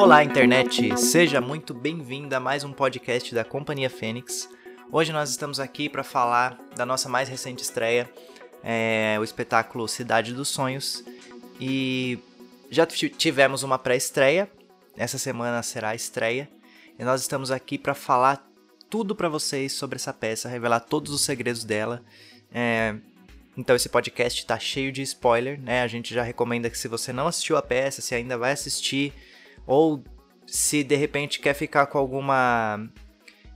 Olá, internet! Seja muito bem-vinda a mais um podcast da Companhia Fênix. Hoje nós estamos aqui para falar da nossa mais recente estreia, é, o espetáculo Cidade dos Sonhos. E já tivemos uma pré-estreia, essa semana será a estreia, e nós estamos aqui para falar tudo para vocês sobre essa peça, revelar todos os segredos dela. É, então esse podcast está cheio de spoiler, né? A gente já recomenda que se você não assistiu a peça, se ainda vai assistir, ou se de repente quer ficar com alguma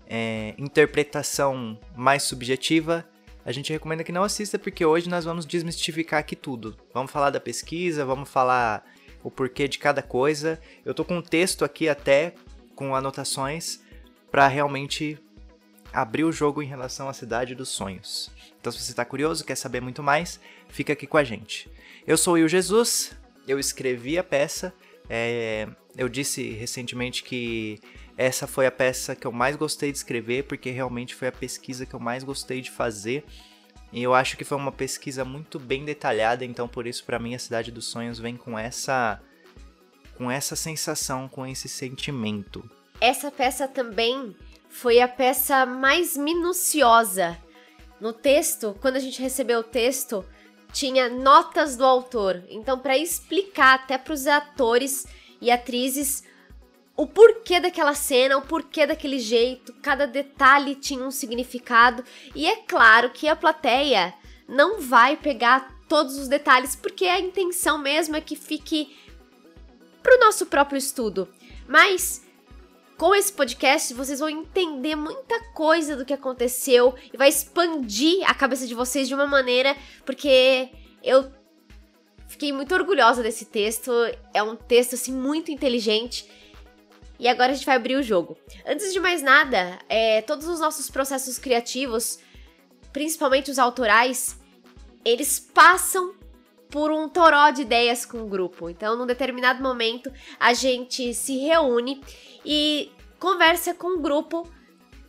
é, interpretação mais subjetiva, a gente recomenda que não assista, porque hoje nós vamos desmistificar aqui tudo. Vamos falar da pesquisa, vamos falar o porquê de cada coisa. Eu tô com um texto aqui até com anotações para realmente abrir o jogo em relação à cidade dos sonhos. Então, se você está curioso, quer saber muito mais, fica aqui com a gente. Eu sou o Jesus, eu escrevi a peça. É, eu disse recentemente que essa foi a peça que eu mais gostei de escrever, porque realmente foi a pesquisa que eu mais gostei de fazer. E eu acho que foi uma pesquisa muito bem detalhada, então por isso para mim a Cidade dos Sonhos vem com essa com essa sensação, com esse sentimento. Essa peça também foi a peça mais minuciosa no texto, quando a gente recebeu o texto, tinha notas do autor. Então, para explicar até para os atores e atrizes o porquê daquela cena, o porquê daquele jeito, cada detalhe tinha um significado. E é claro que a plateia não vai pegar todos os detalhes, porque a intenção mesmo é que fique para o nosso próprio estudo. Mas com esse podcast, vocês vão entender muita coisa do que aconteceu e vai expandir a cabeça de vocês de uma maneira, porque eu fiquei muito orgulhosa desse texto. É um texto assim muito inteligente. E agora a gente vai abrir o jogo. Antes de mais nada, é, todos os nossos processos criativos, principalmente os autorais, eles passam por um toró de ideias com o grupo. Então, num determinado momento, a gente se reúne e conversa com o grupo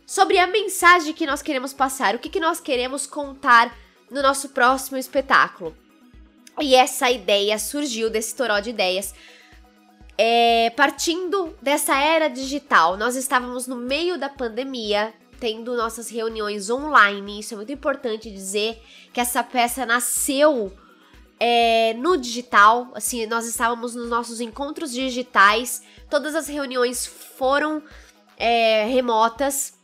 sobre a mensagem que nós queremos passar, o que, que nós queremos contar no nosso próximo espetáculo. E essa ideia surgiu desse toró de ideias. É, partindo dessa era digital, nós estávamos no meio da pandemia, tendo nossas reuniões online. Isso é muito importante dizer que essa peça nasceu é, no digital, assim, nós estávamos nos nossos encontros digitais, todas as reuniões foram é, remotas.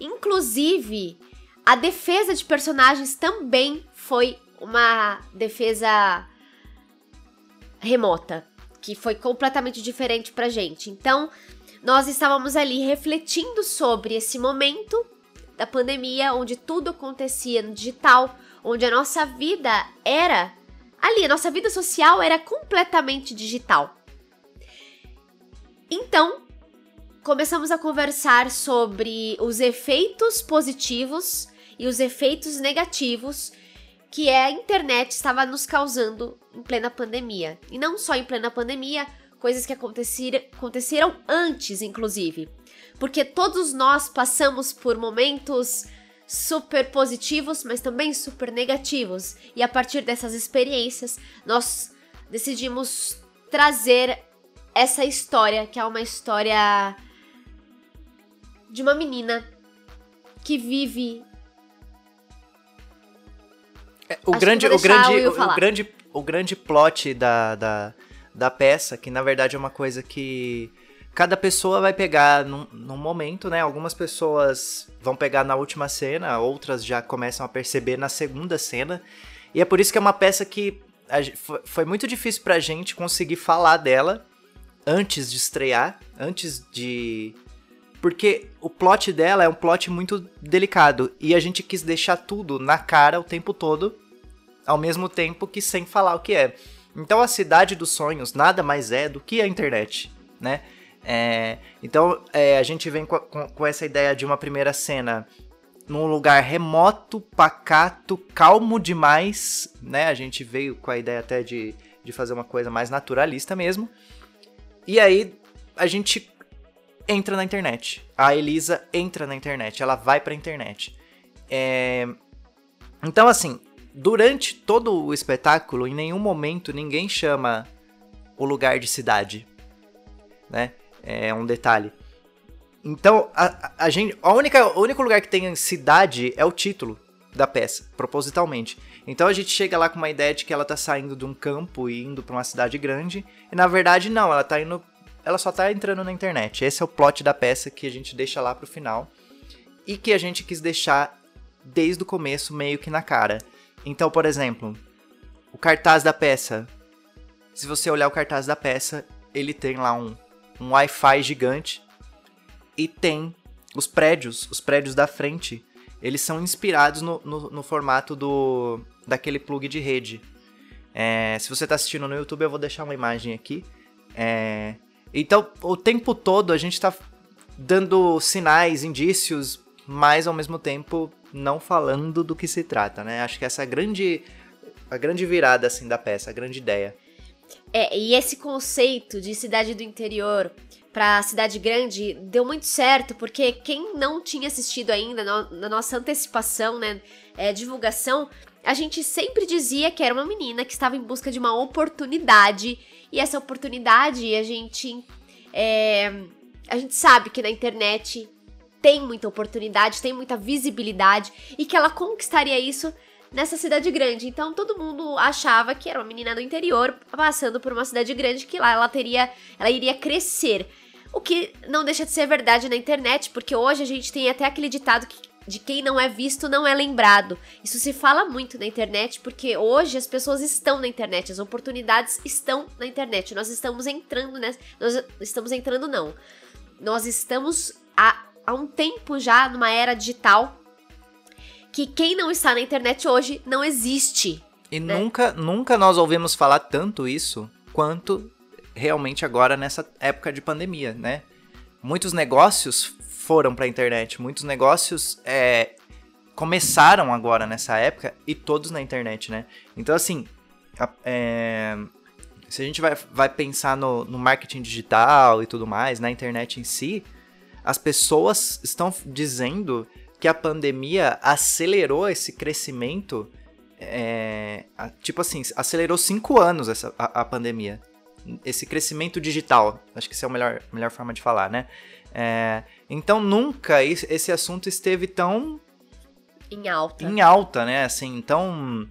Inclusive, a defesa de personagens também foi uma defesa remota, que foi completamente diferente pra gente. Então, nós estávamos ali refletindo sobre esse momento da pandemia, onde tudo acontecia no digital, onde a nossa vida era ali, a nossa vida social era completamente digital. Então, começamos a conversar sobre os efeitos positivos e os efeitos negativos que a internet estava nos causando em plena pandemia. E não só em plena pandemia, coisas que aconteceram antes, inclusive. Porque todos nós passamos por momentos super positivos, mas também super negativos. E a partir dessas experiências, nós decidimos trazer essa história, que é uma história de uma menina que vive. É, o, grande, o, grande, o, o, grande, o grande plot da, da, da peça, que na verdade é uma coisa que cada pessoa vai pegar num, num, momento, né? Algumas pessoas vão pegar na última cena, outras já começam a perceber na segunda cena. E é por isso que é uma peça que foi muito difícil pra gente conseguir falar dela antes de estrear, antes de. Porque o plot dela é um plot muito delicado e a gente quis deixar tudo na cara o tempo todo, ao mesmo tempo que sem falar o que é. Então a cidade dos sonhos nada mais é do que a internet, né? É, então é, a gente vem com, com, com essa ideia de uma primeira cena num lugar remoto, pacato, calmo demais, né? A gente veio com a ideia até de, de fazer uma coisa mais naturalista mesmo. E aí a gente entra na internet. A Elisa entra na internet, ela vai pra internet. É... Então, assim, durante todo o espetáculo, em nenhum momento ninguém chama o lugar de cidade. né? É um detalhe. Então, a, a gente, a única, o único lugar que tem cidade é o título da peça, propositalmente. Então a gente chega lá com uma ideia de que ela tá saindo de um campo e indo para uma cidade grande, e na verdade não, ela tá indo, ela só tá entrando na internet. Esse é o plot da peça que a gente deixa lá pro final e que a gente quis deixar desde o começo meio que na cara. Então, por exemplo, o cartaz da peça. Se você olhar o cartaz da peça, ele tem lá um, um Wi-Fi gigante e tem os prédios, os prédios da frente, eles são inspirados no, no, no formato do daquele plug de rede. É, se você está assistindo no YouTube, eu vou deixar uma imagem aqui. É, então, o tempo todo a gente está dando sinais, indícios, mas ao mesmo tempo não falando do que se trata, né? Acho que essa é a grande, a grande virada assim da peça, a grande ideia. É, e esse conceito de cidade do interior para cidade grande deu muito certo, porque quem não tinha assistido ainda no, na nossa antecipação, né, é, divulgação, a gente sempre dizia que era uma menina que estava em busca de uma oportunidade. E essa oportunidade a gente é, a gente sabe que na internet tem muita oportunidade, tem muita visibilidade e que ela conquistaria isso nessa cidade grande. Então todo mundo achava que era uma menina do interior passando por uma cidade grande que lá ela teria, ela iria crescer. O que não deixa de ser verdade na internet, porque hoje a gente tem até aquele ditado que de quem não é visto não é lembrado. Isso se fala muito na internet, porque hoje as pessoas estão na internet, as oportunidades estão na internet. Nós estamos entrando nessa. Nós estamos entrando, não. Nós estamos há há um tempo já numa era digital que quem não está na internet hoje não existe. E né? nunca, nunca nós ouvimos falar tanto isso quanto realmente agora nessa época de pandemia, né? Muitos negócios foram para a internet, muitos negócios é, começaram agora nessa época e todos na internet, né? Então assim, é, se a gente vai, vai pensar no, no marketing digital e tudo mais, na internet em si, as pessoas estão dizendo que a pandemia acelerou esse crescimento. É, tipo assim, acelerou cinco anos essa, a, a, pandemia. Esse crescimento digital. Acho que essa é a melhor, melhor forma de falar, né? É, então nunca esse assunto esteve tão. Em alta. Em alta, né? Assim, então.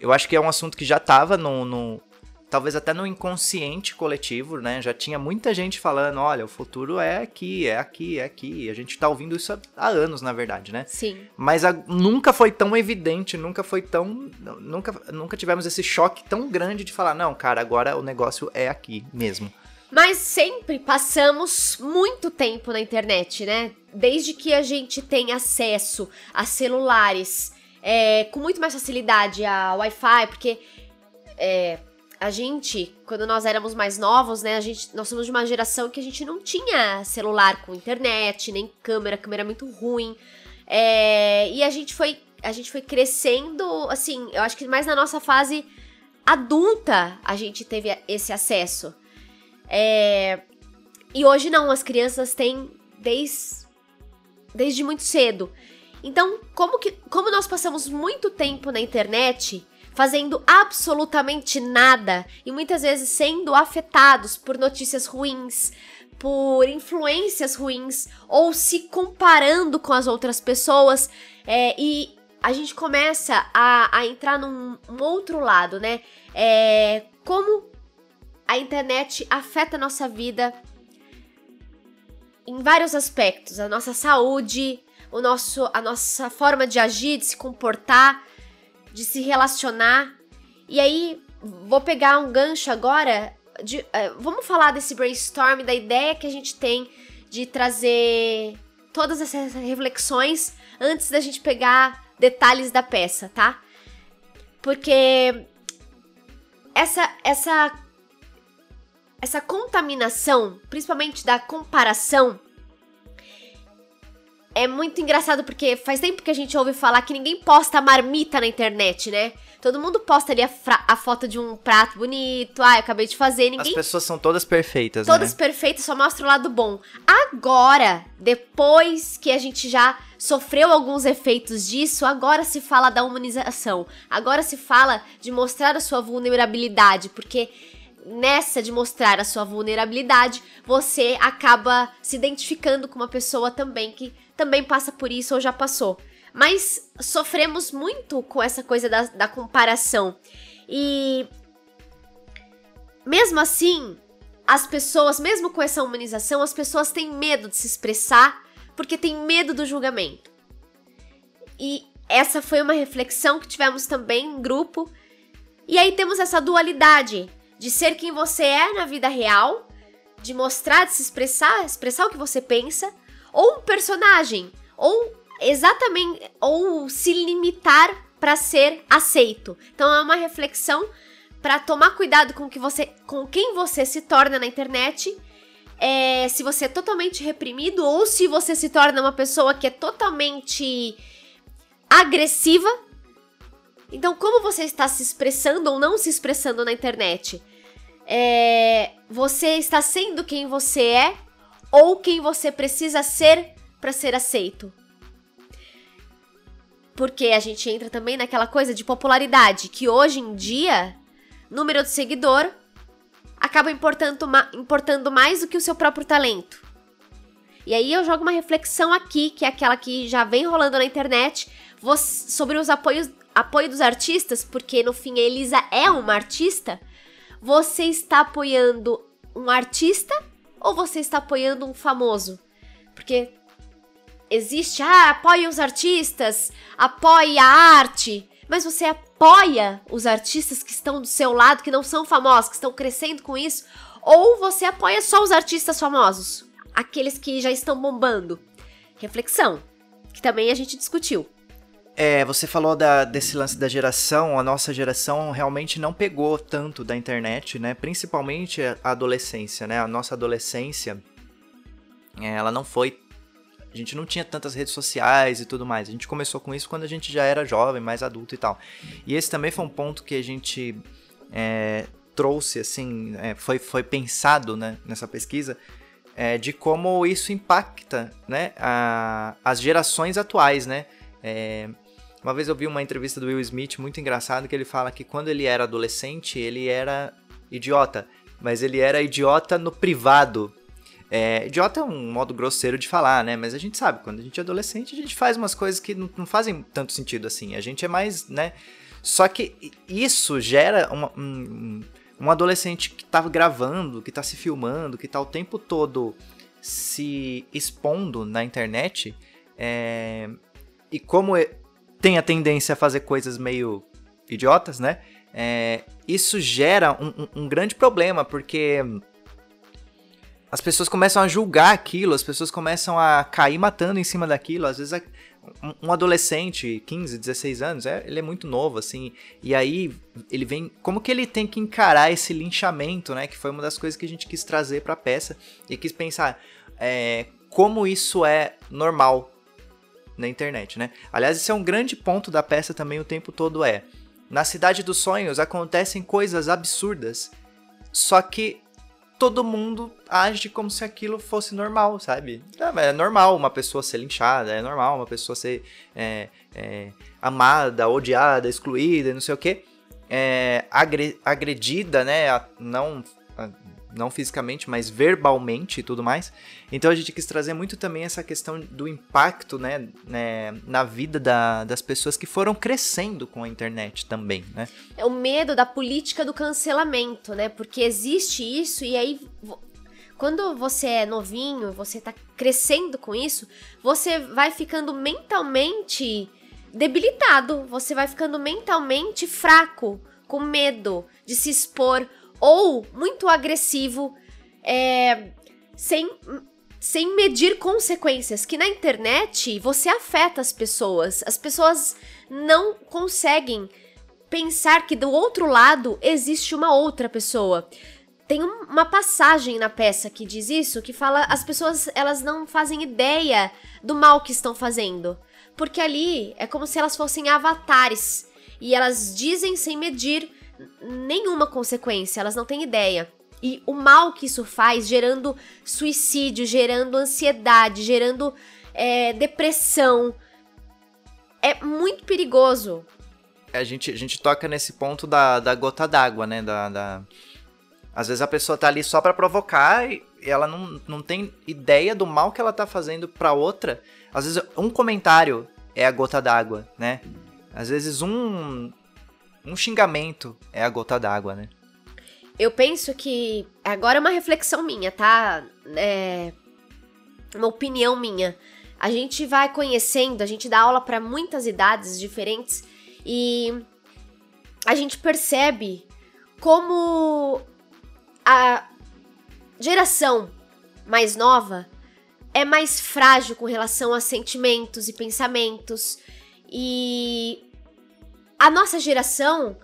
Eu acho que é um assunto que já estava no, no, talvez até no inconsciente coletivo, né? Já tinha muita gente falando, olha, o futuro é aqui, é aqui, é aqui. A gente tá ouvindo isso há anos, na verdade, né? Sim. Mas a, nunca foi tão evidente, nunca foi tão. Nunca, nunca tivemos esse choque tão grande de falar, não, cara, agora o negócio é aqui mesmo. Mas sempre passamos muito tempo na internet, né? Desde que a gente tem acesso a celulares é, com muito mais facilidade a Wi-Fi, porque é, a gente, quando nós éramos mais novos, né, a gente, nós somos de uma geração que a gente não tinha celular com internet, nem câmera, câmera muito ruim. É, e a gente foi, a gente foi crescendo, assim, eu acho que mais na nossa fase adulta a gente teve esse acesso. É, e hoje não, as crianças têm desde, desde muito cedo. Então, como, que, como nós passamos muito tempo na internet, fazendo absolutamente nada e muitas vezes sendo afetados por notícias ruins, por influências ruins ou se comparando com as outras pessoas é, e a gente começa a, a entrar num um outro lado, né? É, como a internet afeta a nossa vida em vários aspectos, a nossa saúde, o nosso, a nossa forma de agir, de se comportar, de se relacionar. E aí, vou pegar um gancho agora. De, uh, vamos falar desse brainstorm, da ideia que a gente tem de trazer todas essas reflexões antes da gente pegar detalhes da peça, tá? Porque essa essa essa contaminação, principalmente da comparação, é muito engraçado porque faz tempo que a gente ouve falar que ninguém posta marmita na internet, né? Todo mundo posta ali a, a, foto de um prato bonito. Ah, eu acabei de fazer. Ninguém... As pessoas são todas perfeitas, todas né? Todas perfeitas, só mostra o lado bom. Agora, depois que a gente já sofreu alguns efeitos disso, agora se fala da humanização. Agora se fala de mostrar a sua vulnerabilidade, porque nessa de mostrar a sua vulnerabilidade, você acaba se identificando com uma pessoa também que também passa por isso ou já passou. Mas sofremos muito com essa coisa da, da comparação. E mesmo assim, as pessoas, mesmo com essa humanização, as pessoas têm medo de se expressar porque têm medo do julgamento. E essa foi uma reflexão que tivemos também em grupo. E aí temos essa dualidade de ser quem você é na vida real, de mostrar, de se expressar, expressar o que você pensa, ou um personagem, ou exatamente, ou se limitar para ser aceito. Então é uma reflexão para tomar cuidado com que você, com quem você se torna na internet. É, se você é totalmente reprimido ou se você se torna uma pessoa que é totalmente agressiva. Então, como você está se expressando ou não se expressando na internet? é, você está sendo quem você é ou quem você precisa ser para ser aceito. Porque a gente entra também naquela coisa de popularidade, que hoje em dia, número de seguidor acaba importando, importando mais do que o seu próprio talento. E aí eu jogo uma reflexão aqui, que é aquela que já vem rolando na internet, sobre os apoios apoio dos artistas, porque no fim a Elisa é uma artista, você está apoiando um artista ou você está apoiando um famoso? Porque existe, ah, apoie os artistas, apoie a arte, mas você apoia os artistas que estão do seu lado, que não são famosos, que estão crescendo com isso, ou você apoia só os artistas famosos, aqueles que já estão bombando? Reflexão, que também a gente discutiu. É, você falou da, desse lance da geração, a nossa geração realmente não pegou tanto da internet, né? Principalmente a adolescência, né? A nossa adolescência, é, ela não foi. A gente não tinha tantas redes sociais e tudo mais. A gente começou com isso quando a gente já era jovem, mais adulto e tal. E esse também foi um ponto que a gente é, trouxe, assim, é, foi, foi pensado né, nessa pesquisa, é, de como isso impacta né, a, as gerações atuais, né? É, uma vez eu vi uma entrevista do Will Smith muito engraçado que ele fala que quando ele era adolescente ele era idiota, mas ele era idiota no privado. É, idiota é um modo grosseiro de falar, né? Mas a gente sabe, quando a gente é adolescente, a gente faz umas coisas que não, não fazem tanto sentido assim. A gente é mais, né? Só que isso gera uma, um, um adolescente que tá gravando, que tá se filmando, que tá o tempo todo se expondo na internet. É, e como tem a tendência a fazer coisas meio idiotas, né? É, isso gera um, um, um, grande problema, porque as pessoas começam a julgar aquilo, as pessoas começam a cair matando em cima daquilo. Às vezes, um adolescente, 15, 16 anos, é, ele é muito novo, assim, e aí ele vem. Como que ele tem que encarar esse linchamento, né? Que foi uma das coisas que a gente quis trazer pra peça e quis pensar é, como isso é normal na internet, né? Aliás, esse é um grande ponto da peça também o tempo todo é. Na cidade dos sonhos acontecem coisas absurdas, só que todo mundo age como se aquilo fosse normal, sabe? É normal uma pessoa ser linchada, é normal uma pessoa ser é, é, amada, odiada, excluída, não sei o que, é, agredida, né? Não não fisicamente, mas verbalmente e tudo mais. Então a gente quis trazer muito também essa questão do impacto, né, né na vida da, das pessoas que foram crescendo com a internet também, né? É o medo da política do cancelamento, né? Porque existe isso e aí quando você é novinho, você tá crescendo com isso, você vai ficando mentalmente debilitado, você vai ficando mentalmente fraco, com medo de se expor ou muito agressivo, é, sem, sem medir consequências. Que na internet você afeta as pessoas. As pessoas não conseguem pensar que do outro lado existe uma outra pessoa. Tem uma passagem na peça que diz isso, que fala as pessoas elas não fazem ideia do mal que estão fazendo, porque ali é como se elas fossem avatares e elas dizem sem medir nenhuma consequência, elas não têm ideia. E o mal que isso faz, gerando suicídio, gerando ansiedade, gerando é, depressão, é muito perigoso. A gente, a gente toca nesse ponto da, da gota d'água, né? Da, da, Às vezes a pessoa tá ali só para provocar e ela não, não tem ideia do mal que ela tá fazendo pra outra. Às vezes um comentário é a gota d'água, né? Às vezes um um xingamento é a gota d'água, né? Eu penso que agora é uma reflexão minha, tá? É uma opinião minha. A gente vai conhecendo, a gente dá aula para muitas idades diferentes e a gente percebe como a geração mais nova é mais frágil com relação a sentimentos e pensamentos. E a nossa geração.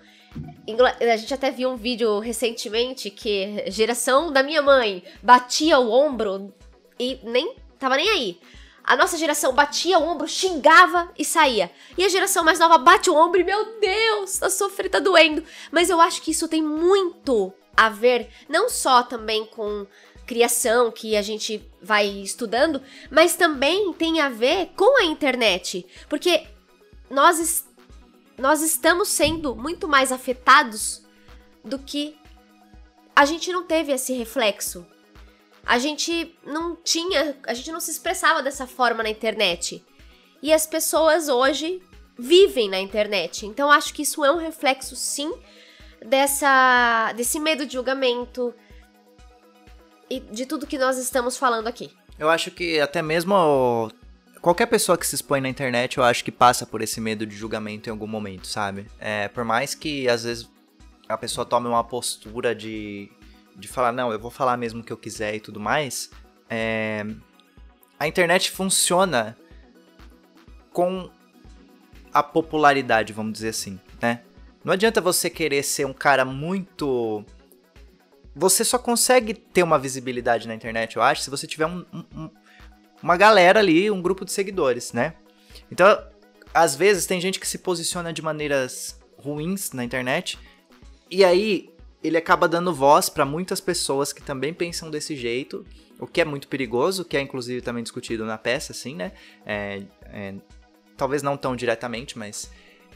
A gente até viu um vídeo recentemente que geração da minha mãe batia o ombro e nem tava nem aí. A nossa geração batia o ombro, xingava e saía. E a geração mais nova bate o ombro e, meu Deus, tá sofrendo, tá doendo. Mas eu acho que isso tem muito a ver não só também com criação que a gente vai estudando, mas também tem a ver com a internet, porque nós nós estamos sendo muito mais afetados do que a gente não teve esse reflexo. A gente não tinha, a gente não se expressava dessa forma na internet. E as pessoas hoje vivem na internet. Então acho que isso é um reflexo sim dessa desse medo de julgamento e de tudo que nós estamos falando aqui. Eu acho que até mesmo qualquer pessoa que se expõe na internet, eu acho que passa por esse medo de julgamento em algum momento, sabe? É, por mais que às vezes a pessoa tome uma postura de, de falar, não, eu vou falar mesmo o que eu quiser e tudo mais, é, a internet funciona com a popularidade, vamos dizer assim, né? Não adianta você querer ser um cara muito. Você só consegue ter uma visibilidade na internet, eu acho, se você tiver um, um, uma galera ali, um grupo de seguidores, né? Então, às vezes tem gente que se posiciona de maneiras ruins na internet e aí ele acaba dando voz para muitas pessoas que também pensam desse jeito, o que é muito perigoso, que é inclusive também discutido na peça, assim, né? É, é, talvez não tão diretamente, mas.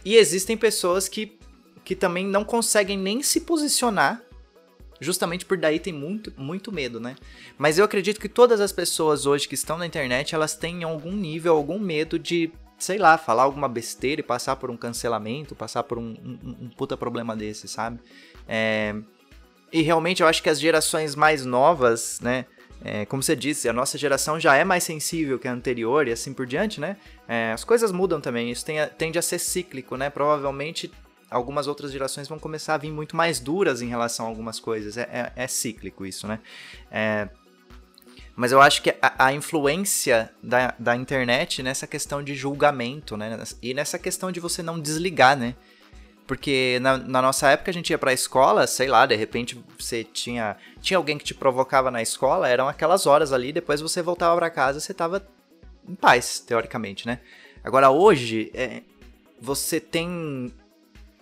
E existem pessoas que que também não conseguem nem se posicionar, justamente por daí tem muito, muito medo, né? Mas eu acredito que todas as pessoas hoje que estão na internet, elas têm algum nível, algum medo de, sei lá, falar alguma besteira e passar por um cancelamento, passar por um, um, um puta problema desse, sabe? É... E realmente eu acho que as gerações mais novas, né? É, como você disse, a nossa geração já é mais sensível que a anterior e assim por diante, né? É, as coisas mudam também, isso tem, tende a ser cíclico, né? Provavelmente algumas outras gerações vão começar a vir muito mais duras em relação a algumas coisas. É, é, é cíclico isso, né? É, mas eu acho que a, a, influência da, da internet nessa questão de julgamento, né? E nessa questão de você não desligar, né? Porque na, na, nossa época a gente ia pra escola, sei lá, de repente você tinha. Tinha alguém que te provocava na escola, eram aquelas horas ali, depois você voltava para casa você tava em paz, teoricamente, né? Agora hoje, é, você tem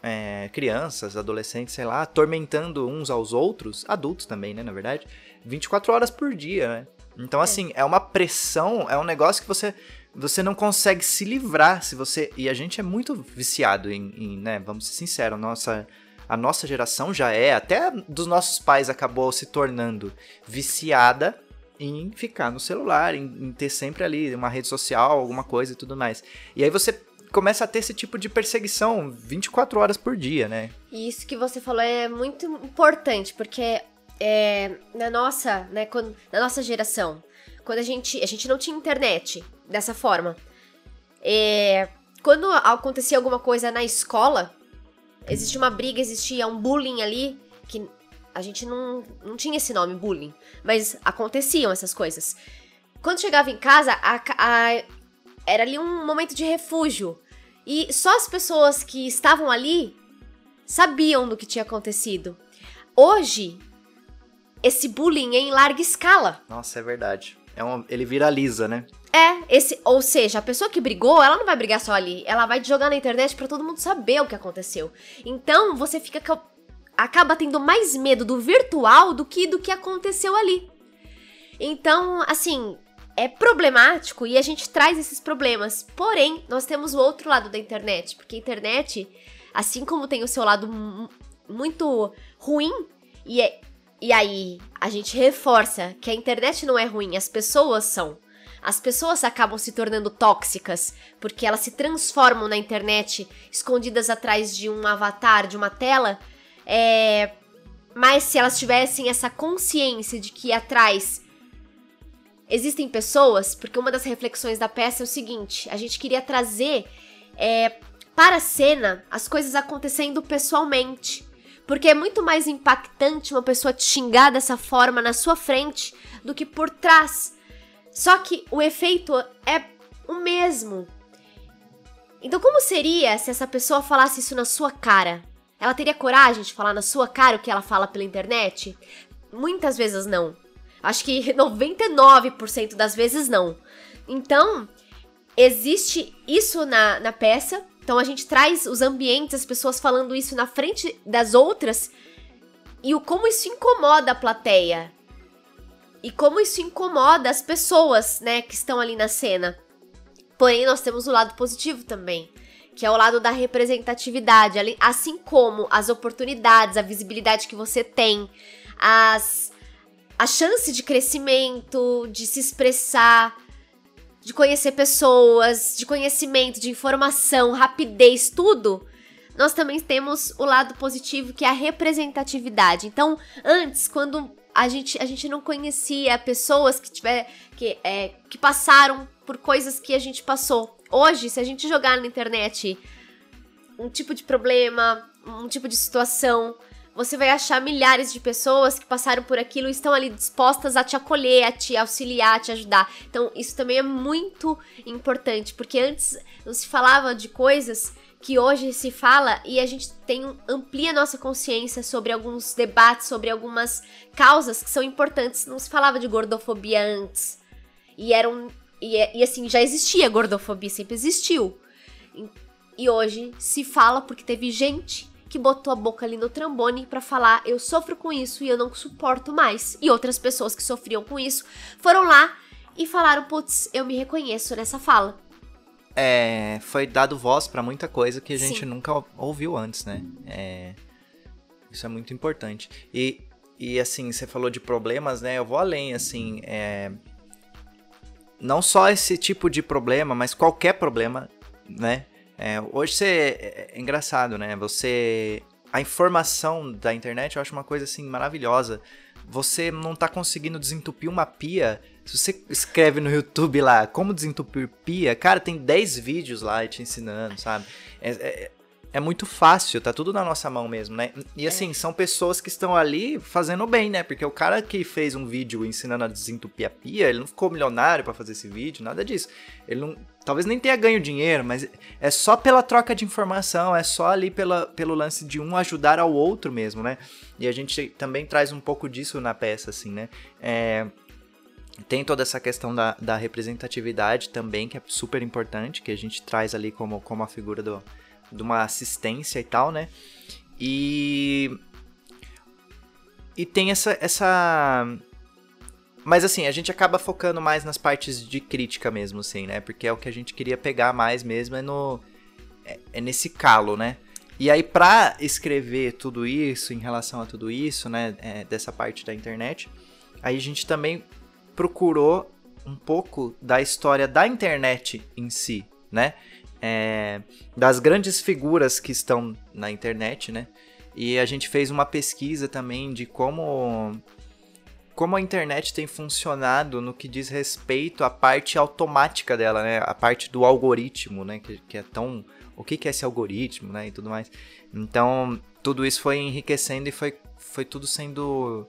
é, crianças, adolescentes, sei lá, atormentando uns aos outros, adultos também, né, na verdade, 24 horas por dia, né? Então, é. assim, é. é uma pressão, é um negócio que você você não consegue se livrar se você. E a gente é muito viciado em, em né? Vamos ser sinceros, nossa, a nossa geração já é, até dos nossos pais acabou se tornando viciada em ficar no celular, em, em ter sempre ali uma rede social, alguma coisa e tudo mais. E aí você começa a ter esse tipo de perseguição 24 horas por dia, né? Isso que você falou é muito importante, porque é, na nossa, né, quando, na nossa geração, quando a gente, a gente não tinha internet dessa forma, é, quando acontecia alguma coisa na escola, existia uma briga, existia um bullying ali, que a gente não, não tinha esse nome, bullying, mas aconteciam essas coisas. Quando chegava em casa, a, a, era ali um momento de refúgio. E só as pessoas que estavam ali sabiam do que tinha acontecido. Hoje, esse bullying é em larga escala. Nossa, é verdade. É um, ele viraliza, né? É, esse, ou seja, a pessoa que brigou, ela não vai brigar só ali, ela vai jogar na internet para todo mundo saber o que aconteceu. Então, você fica acaba tendo mais medo do virtual do que do que aconteceu ali. Então, assim, é problemático e a gente traz esses problemas. Porém, nós temos o outro lado da internet, porque a internet, assim como tem o seu lado muito ruim, e é E aí, a gente reforça que a internet não é ruim, as pessoas são. As pessoas acabam se tornando tóxicas porque elas se transformam na internet, escondidas atrás de um avatar, de uma tela. É... Mas se elas tivessem essa consciência de que atrás existem pessoas, porque uma das reflexões da peça é o seguinte: a gente queria trazer é, para a cena as coisas acontecendo pessoalmente. Porque é muito mais impactante uma pessoa te xingar dessa forma na sua frente do que por trás. Só que o efeito é o mesmo. Então, como seria se essa pessoa falasse isso na sua cara? Ela teria coragem de falar na sua cara o que ela fala pela internet? Muitas vezes não. Acho que 99% das vezes não. Então, existe isso na, na peça, então a gente traz os ambientes, as pessoas falando isso na frente das outras e o como isso incomoda a plateia. E como isso incomoda as pessoas, né, que estão ali na cena. Porém, nós temos o lado positivo também, que é o lado da representatividade, assim como as oportunidades, a visibilidade que você tem, as a chance de crescimento, de se expressar, de conhecer pessoas, de conhecimento, de informação, rapidez, tudo, nós também temos o lado positivo que é a representatividade. Então, antes, quando a gente, a gente não conhecia pessoas que tiver que, é, que passaram por coisas que a gente passou. Hoje, se a gente jogar na internet um tipo de problema, um tipo de situação, você vai achar milhares de pessoas que passaram por aquilo e estão ali dispostas a te acolher, a te auxiliar, a te ajudar. Então, isso também é muito importante, porque antes não se falava de coisas que hoje se fala e a gente tem amplia nossa consciência sobre alguns debates, sobre algumas causas que são importantes. Não se falava de gordofobia antes. E eram e, e assim, já existia gordofobia, sempre existiu. E hoje se fala porque teve gente que botou a boca ali no trombone para falar: eu sofro com isso e eu não suporto mais. E outras pessoas que sofriam com isso foram lá e falaram: putz, eu me reconheço nessa fala. É, foi dado voz para muita coisa que a gente Sim. nunca ouviu antes, né? É, isso é muito importante. E, e assim, você falou de problemas, né? Eu vou além, assim, é, não só esse tipo de problema, mas qualquer problema, né? É, hoje você. É, é engraçado, né? Você. A informação da internet eu acho uma coisa assim maravilhosa. Você não tá conseguindo desentupir uma pia. Se você escreve no YouTube lá como desentupir pia, cara, tem 10 vídeos lá te ensinando, sabe? É, é, é muito fácil, tá tudo na nossa mão mesmo, né? E assim, é. são pessoas que estão ali fazendo bem, né? Porque o cara que fez um vídeo ensinando a desentupir a pia, ele não ficou milionário para fazer esse vídeo, nada disso. Ele não. Talvez nem tenha ganho dinheiro, mas é só pela troca de informação, é só ali pela, pelo lance de um ajudar ao outro mesmo, né? E a gente também traz um pouco disso na peça, assim, né? É, tem toda essa questão da, da representatividade também, que é super importante, que a gente traz ali como, como a figura do, de uma assistência e tal, né? E e tem essa essa mas assim, a gente acaba focando mais nas partes de crítica mesmo, assim, né? Porque é o que a gente queria pegar mais mesmo é no é, é nesse calo, né? E aí para escrever tudo isso em relação a tudo isso, né, é, dessa parte da internet, aí a gente também procurou um pouco da história da internet em si, né? é, das grandes figuras que estão na internet, né? E a gente fez uma pesquisa também de como como a internet tem funcionado no que diz respeito à parte automática dela, né? A parte do algoritmo, né? Que, que é tão o que, que é esse algoritmo, né? E tudo mais. Então tudo isso foi enriquecendo e foi foi tudo sendo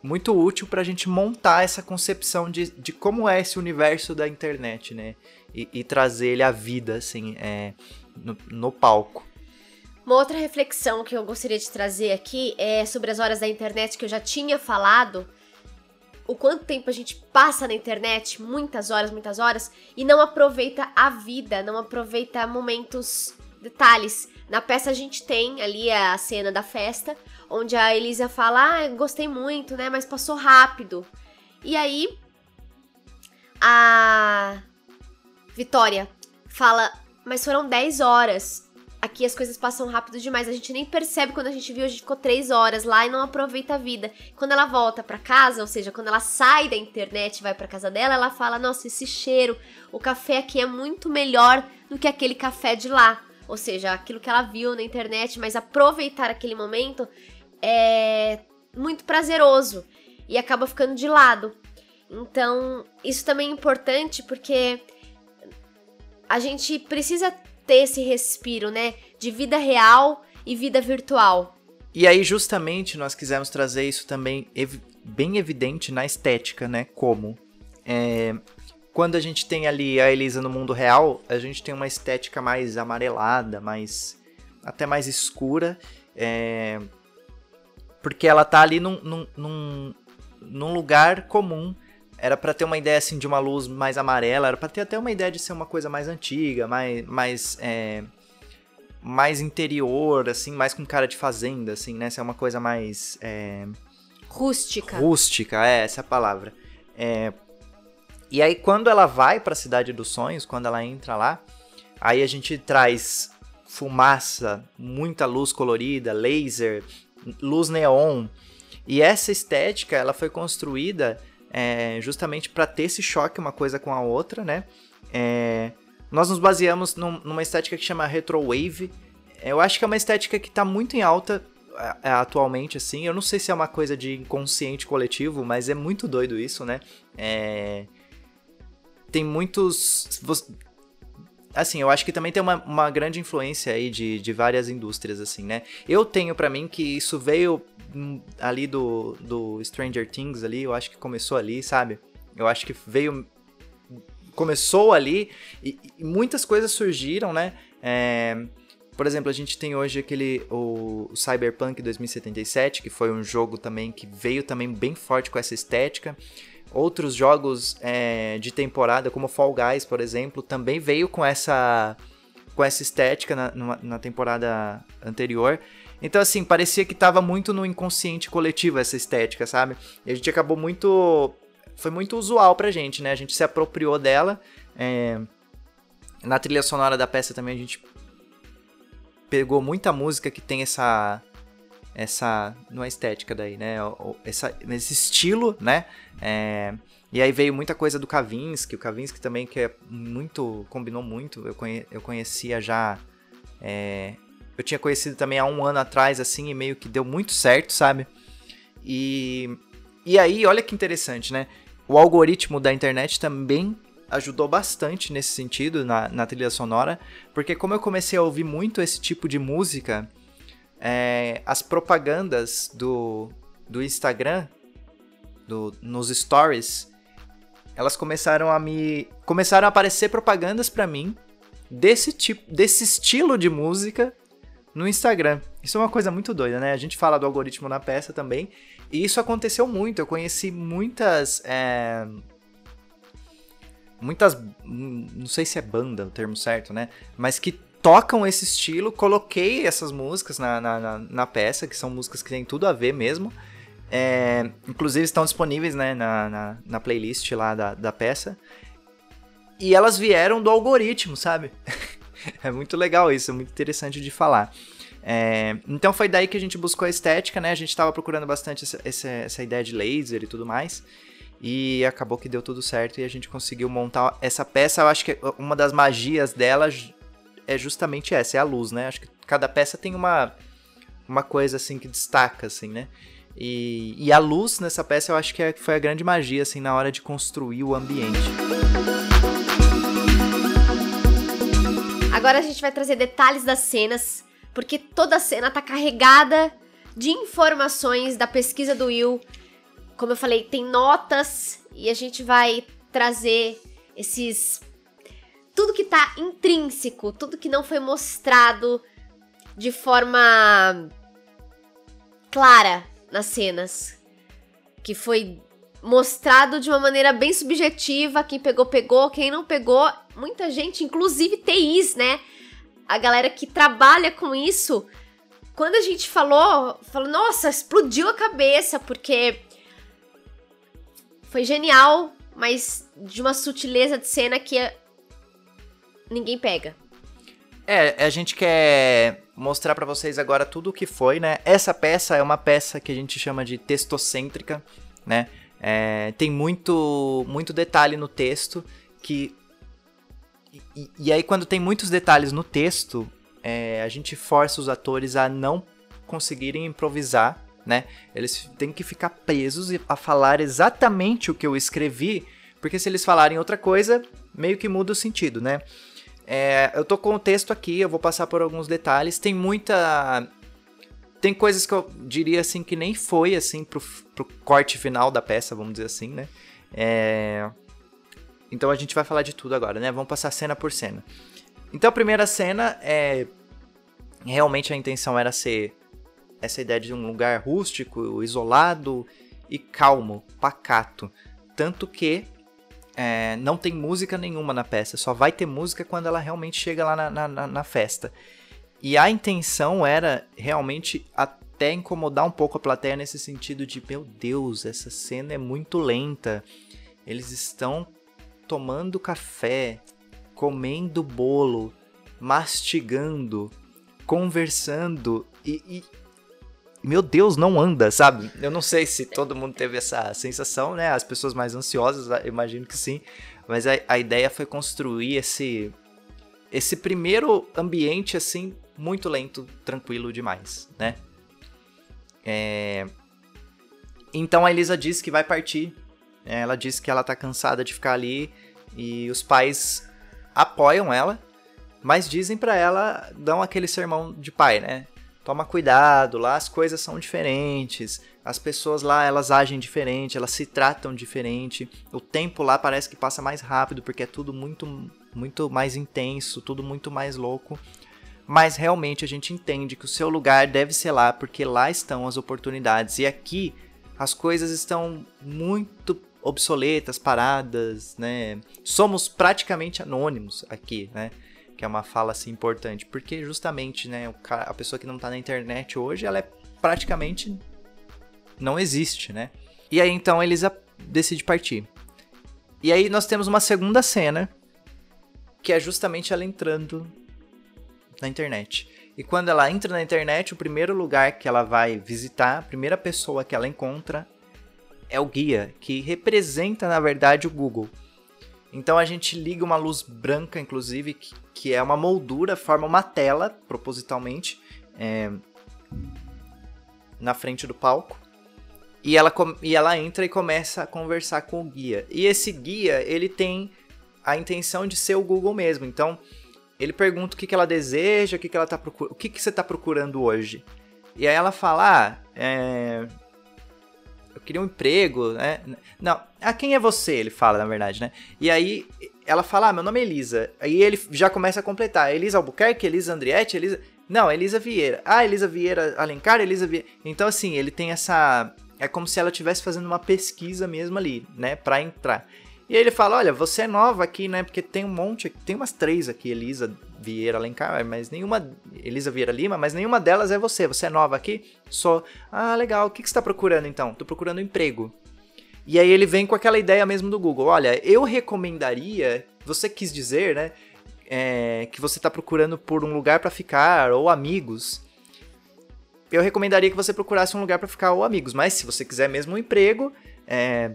muito útil para a gente montar essa concepção de, de como é esse universo da internet, né? E, e trazer ele à vida, assim, é, no, no palco. Uma outra reflexão que eu gostaria de trazer aqui é sobre as horas da internet que eu já tinha falado. O quanto tempo a gente passa na internet, muitas horas, muitas horas, e não aproveita a vida, não aproveita momentos, detalhes. Na peça a gente tem ali a cena da festa, onde a Elisa fala: Ah, gostei muito, né? Mas passou rápido. E aí a Vitória fala: Mas foram 10 horas. Aqui as coisas passam rápido demais. A gente nem percebe quando a gente viu, a gente ficou três horas lá e não aproveita a vida. Quando ela volta para casa, ou seja, quando ela sai da internet e vai para casa dela, ela fala: Nossa, esse cheiro, o café aqui é muito melhor do que aquele café de lá. Ou seja, aquilo que ela viu na internet, mas aproveitar aquele momento é muito prazeroso e acaba ficando de lado. Então, isso também é importante porque a gente precisa ter esse respiro, né? De vida real e vida virtual. E aí, justamente, nós quisemos trazer isso também ev bem evidente na estética, né? Como? É, quando a gente tem ali a Elisa no mundo real, a gente tem uma estética mais amarelada, mais até mais escura, é, porque ela tá ali num, num, num, num lugar comum era para ter uma ideia assim de uma luz mais amarela, era para ter até uma ideia de ser uma coisa mais antiga, mais mais é, mais interior, assim, mais com cara de fazenda, assim, né? Ser uma coisa mais é, rústica. Rústica, é essa é a palavra. É, e aí quando ela vai para a cidade dos sonhos, quando ela entra lá, aí a gente traz fumaça, muita luz colorida, laser, luz neon. E essa estética, ela foi construída é, justamente para ter esse choque uma coisa com a outra, né? É, nós nos baseamos num, numa estética que chama Retrowave. Eu acho que é uma estética que está muito em alta é, atualmente, assim. Eu não sei se é uma coisa de inconsciente coletivo, mas é muito doido isso, né? É... Tem muitos. Assim, eu acho que também tem uma, uma grande influência aí de, de várias indústrias, assim, né? Eu tenho para mim que isso veio ali do, do Stranger Things ali, eu acho que começou ali, sabe? Eu acho que veio. Começou ali e, e muitas coisas surgiram, né? É, por exemplo, a gente tem hoje aquele o, o, Cyberpunk 2077, que foi um jogo também que veio também bem forte com essa estética. Outros jogos é, de temporada, como Fall Guys, por exemplo, também veio com essa com essa estética na, na temporada anterior. Então, assim, parecia que tava muito no inconsciente coletivo essa estética, sabe? E a gente acabou muito. Foi muito usual pra gente, né? A gente se apropriou dela. É... Na trilha sonora da peça também a gente pegou muita música que tem essa. Essa. Não é estética daí, né? Essa, esse estilo, né? É... E aí veio muita coisa do Kavinsky, o Kavinsky também que é muito, combinou muito, eu, conhe, eu conhecia já é, eu tinha conhecido também há um ano atrás, assim, e meio que deu muito certo, sabe? E, e aí, olha que interessante, né? O algoritmo da internet também ajudou bastante nesse sentido, na, na trilha sonora, porque como eu comecei a ouvir muito esse tipo de música, é, as propagandas do, do Instagram, do, nos stories, elas começaram a me. começaram a aparecer propagandas para mim desse tipo, desse estilo de música no Instagram. Isso é uma coisa muito doida, né? A gente fala do algoritmo na peça também. E isso aconteceu muito. Eu conheci muitas. É... Muitas. Não sei se é banda o termo certo, né? Mas que tocam esse estilo. Coloquei essas músicas na, na, na, na peça, que são músicas que têm tudo a ver mesmo. É, inclusive estão disponíveis né, na, na, na, playlist lá da, da peça. E elas vieram do algoritmo, sabe? é muito legal isso, é muito interessante de falar. É, então foi daí que a gente buscou a estética, né? A gente estava procurando bastante essa, essa, essa, ideia de laser e tudo mais. E acabou que deu tudo certo e a gente conseguiu montar essa peça. Eu acho que uma das magias dela é justamente essa, é a luz, né? Acho que cada peça tem uma, uma coisa assim que destaca, assim, né? E, e a luz nessa peça eu acho que é, foi a grande magia, assim, na hora de construir o ambiente. Agora a gente vai trazer detalhes das cenas, porque toda cena tá carregada de informações da pesquisa do Will. Como eu falei, tem notas e a gente vai trazer esses tudo que tá intrínseco, tudo que não foi mostrado de forma clara nas cenas, que foi mostrado de uma maneira bem subjetiva, quem pegou pegou, quem não pegou muita gente, inclusive TIs, né? A galera que trabalha com isso, quando a gente falou, falou, nossa, explodiu a cabeça, porque foi genial, mas de uma sutileza de cena que ninguém pega. É, a gente quer mostrar para vocês agora tudo o que foi, né? Essa peça é uma peça que a gente chama de textocêntrica, né? É, tem muito, muito detalhe no texto que. E, e aí, quando tem muitos detalhes no texto, é, a gente força os atores a não conseguirem improvisar, né? Eles têm que ficar presos a falar exatamente o que eu escrevi, porque se eles falarem outra coisa, meio que muda o sentido, né? É, eu tô com o texto aqui, eu vou passar por alguns detalhes. Tem muita. Tem coisas que eu diria assim que nem foi assim pro, pro corte final da peça, vamos dizer assim, né? É... Então a gente vai falar de tudo agora, né? Vamos passar cena por cena. Então a primeira cena é. Realmente a intenção era ser essa ideia de um lugar rústico, isolado e calmo, pacato. Tanto que é, não tem música nenhuma na peça, só vai ter música quando ela realmente chega lá na, na, na festa. E a intenção era realmente até incomodar um pouco a plateia nesse sentido de, meu Deus, essa cena é muito lenta. Eles estão tomando café, comendo bolo, mastigando, conversando e, e, meu Deus, não anda, sabe? Eu não sei se todo mundo teve essa sensação, né? As pessoas mais ansiosas, imagino que sim. Mas a, a ideia foi construir esse esse primeiro ambiente assim muito lento, tranquilo demais, né? É... Então a Elisa diz que vai partir. Ela diz que ela tá cansada de ficar ali e os pais apoiam ela, mas dizem para ela, dão aquele sermão de pai, né? Toma cuidado, lá as coisas são diferentes, as pessoas lá elas agem diferente, elas se tratam diferente, o tempo lá parece que passa mais rápido porque é tudo muito muito mais intenso, tudo muito mais louco. Mas realmente a gente entende que o seu lugar deve ser lá porque lá estão as oportunidades e aqui as coisas estão muito obsoletas, paradas, né? Somos praticamente anônimos aqui, né? Que é uma fala assim importante, porque justamente, né, cara, a pessoa que não tá na internet hoje, ela é praticamente não existe, né? E aí então Elisa decide partir. E aí nós temos uma segunda cena, que é justamente ela entrando na internet. E quando ela entra na internet, o primeiro lugar que ela vai visitar, a primeira pessoa que ela encontra é o guia, que representa na verdade o Google. Então a gente liga uma luz branca, inclusive, que, que é uma moldura, forma uma tela, propositalmente, é, na frente do palco. E ela, e ela entra e começa a conversar com o guia. E esse guia, ele tem a intenção de ser o Google mesmo. Então, ele pergunta o que, que ela deseja, o que, que ela tá procurando, o que, que você está procurando hoje. E aí ela fala, ah, é, eu queria um emprego, né? Não, ah, quem é você? Ele fala, na verdade, né? E aí ela fala, ah, meu nome é Elisa. Aí ele já começa a completar. Elisa Albuquerque, Elisa Andrietti, Elisa... Não, Elisa Vieira. Ah, Elisa Vieira Alencar, Elisa Vieira... Então, assim, ele tem essa... É como se ela estivesse fazendo uma pesquisa mesmo ali, né? Pra entrar. E aí ele fala, olha, você é nova aqui, né? Porque tem um monte, tem umas três aqui, Elisa Vieira Alencar, mas nenhuma, Elisa Vieira Lima, mas nenhuma delas é você. Você é nova aqui? Sou. Ah, legal. O que, que você está procurando então? Tô procurando emprego. E aí ele vem com aquela ideia mesmo do Google. Olha, eu recomendaria, você quis dizer, né? É, que você está procurando por um lugar para ficar ou amigos. Eu recomendaria que você procurasse um lugar para ficar ou amigos. Mas se você quiser mesmo um emprego, é,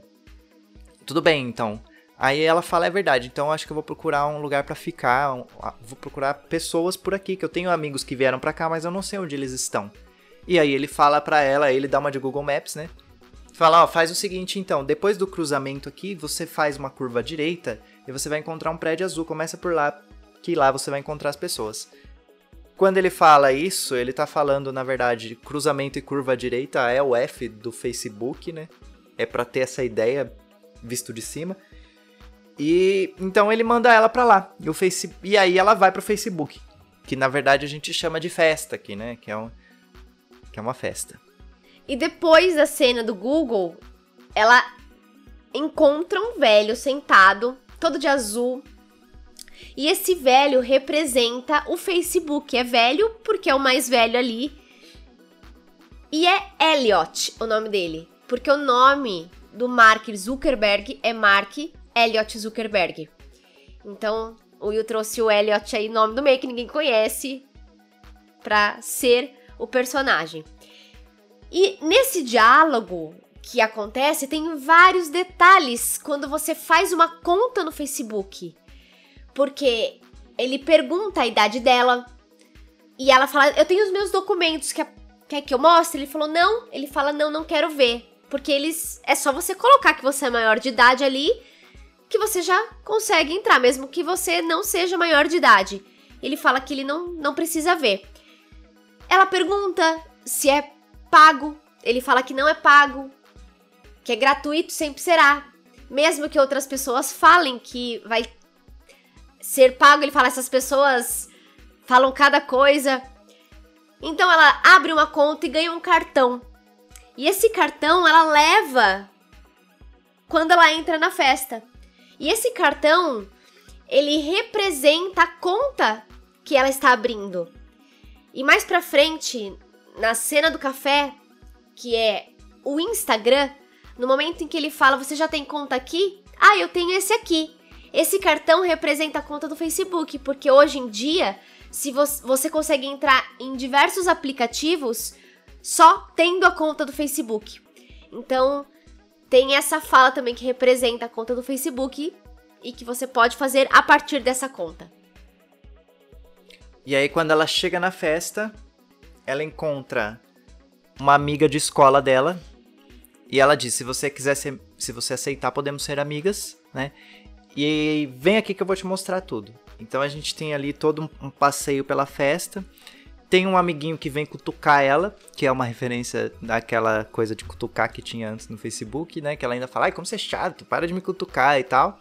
tudo bem, então. Aí ela fala, é verdade, então acho que eu vou procurar um lugar para ficar, um, vou procurar pessoas por aqui, que eu tenho amigos que vieram para cá, mas eu não sei onde eles estão. E aí ele fala pra ela, ele dá uma de Google Maps, né? Fala, ó, faz o seguinte então, depois do cruzamento aqui, você faz uma curva à direita e você vai encontrar um prédio azul, começa por lá, que lá você vai encontrar as pessoas. Quando ele fala isso, ele tá falando, na verdade, cruzamento e curva à direita é o F do Facebook, né? É para ter essa ideia visto de cima. E então ele manda ela para lá. E, o face, e aí ela vai pro Facebook, que na verdade a gente chama de festa aqui, né? Que é, um, que é uma festa. E depois da cena do Google, ela encontra um velho sentado, todo de azul. E esse velho representa o Facebook. É velho porque é o mais velho ali. E é Elliot o nome dele. Porque o nome do Mark Zuckerberg é Mark Elliot Zuckerberg. Então, o Will trouxe o Elliot aí, nome do meio que ninguém conhece, pra ser o personagem. E nesse diálogo que acontece, tem vários detalhes quando você faz uma conta no Facebook. Porque ele pergunta a idade dela e ela fala: Eu tenho os meus documentos, quer, quer que eu mostre? Ele falou: Não. Ele fala: Não, não quero ver. Porque eles. É só você colocar que você é maior de idade ali que você já consegue entrar, mesmo que você não seja maior de idade. Ele fala que ele não, não precisa ver. Ela pergunta se é pago. Ele fala que não é pago, que é gratuito, sempre será. Mesmo que outras pessoas falem que vai ser pago, ele fala essas pessoas falam cada coisa. Então ela abre uma conta e ganha um cartão. E esse cartão ela leva quando ela entra na festa. E esse cartão, ele representa a conta que ela está abrindo. E mais pra frente, na cena do café, que é o Instagram, no momento em que ele fala, você já tem conta aqui? Ah, eu tenho esse aqui. Esse cartão representa a conta do Facebook, porque hoje em dia, se você, você consegue entrar em diversos aplicativos só tendo a conta do Facebook. Então, tem essa fala também que representa a conta do Facebook e que você pode fazer a partir dessa conta. E aí, quando ela chega na festa, ela encontra uma amiga de escola dela e ela diz: se você quiser ser, se você aceitar, podemos ser amigas, né? E vem aqui que eu vou te mostrar tudo. Então a gente tem ali todo um passeio pela festa. Tem um amiguinho que vem cutucar ela, que é uma referência daquela coisa de cutucar que tinha antes no Facebook, né? Que ela ainda fala, ai, como você é chato, para de me cutucar e tal.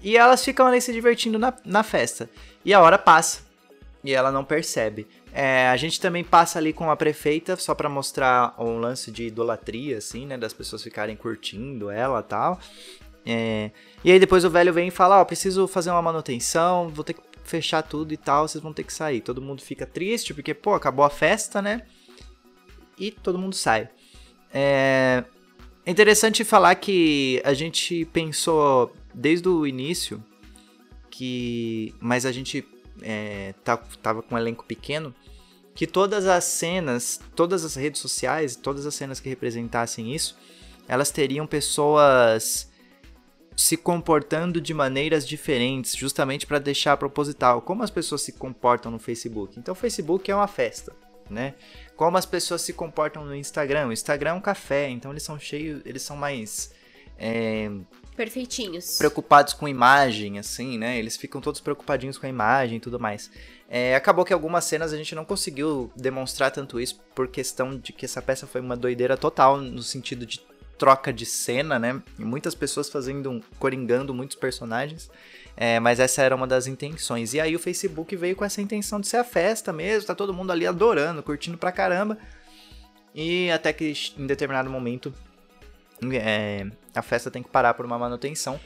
E elas ficam ali se divertindo na, na festa. E a hora passa. E ela não percebe. É, a gente também passa ali com a prefeita, só para mostrar um lance de idolatria, assim, né? Das pessoas ficarem curtindo ela e tal. É, e aí depois o velho vem e fala, ó, oh, preciso fazer uma manutenção, vou ter que fechar tudo e tal, vocês vão ter que sair. Todo mundo fica triste, porque, pô, acabou a festa, né? E todo mundo sai. É, é interessante falar que a gente pensou desde o início que. Mas a gente é, tá, tava com um elenco pequeno. Que todas as cenas, todas as redes sociais, todas as cenas que representassem isso, elas teriam pessoas se comportando de maneiras diferentes, justamente para deixar proposital. Como as pessoas se comportam no Facebook? Então, o Facebook é uma festa, né? Como as pessoas se comportam no Instagram? O Instagram é um café, então eles são cheios, eles são mais é, perfeitinhos, preocupados com imagem, assim, né? Eles ficam todos preocupadinhos com a imagem e tudo mais. É, acabou que algumas cenas a gente não conseguiu demonstrar tanto isso por questão de que essa peça foi uma doideira total no sentido de troca de cena, né? Muitas pessoas fazendo, coringando muitos personagens. É, mas essa era uma das intenções. E aí o Facebook veio com essa intenção de ser a festa mesmo, tá todo mundo ali adorando, curtindo pra caramba. E até que em determinado momento é, a festa tem que parar por uma manutenção.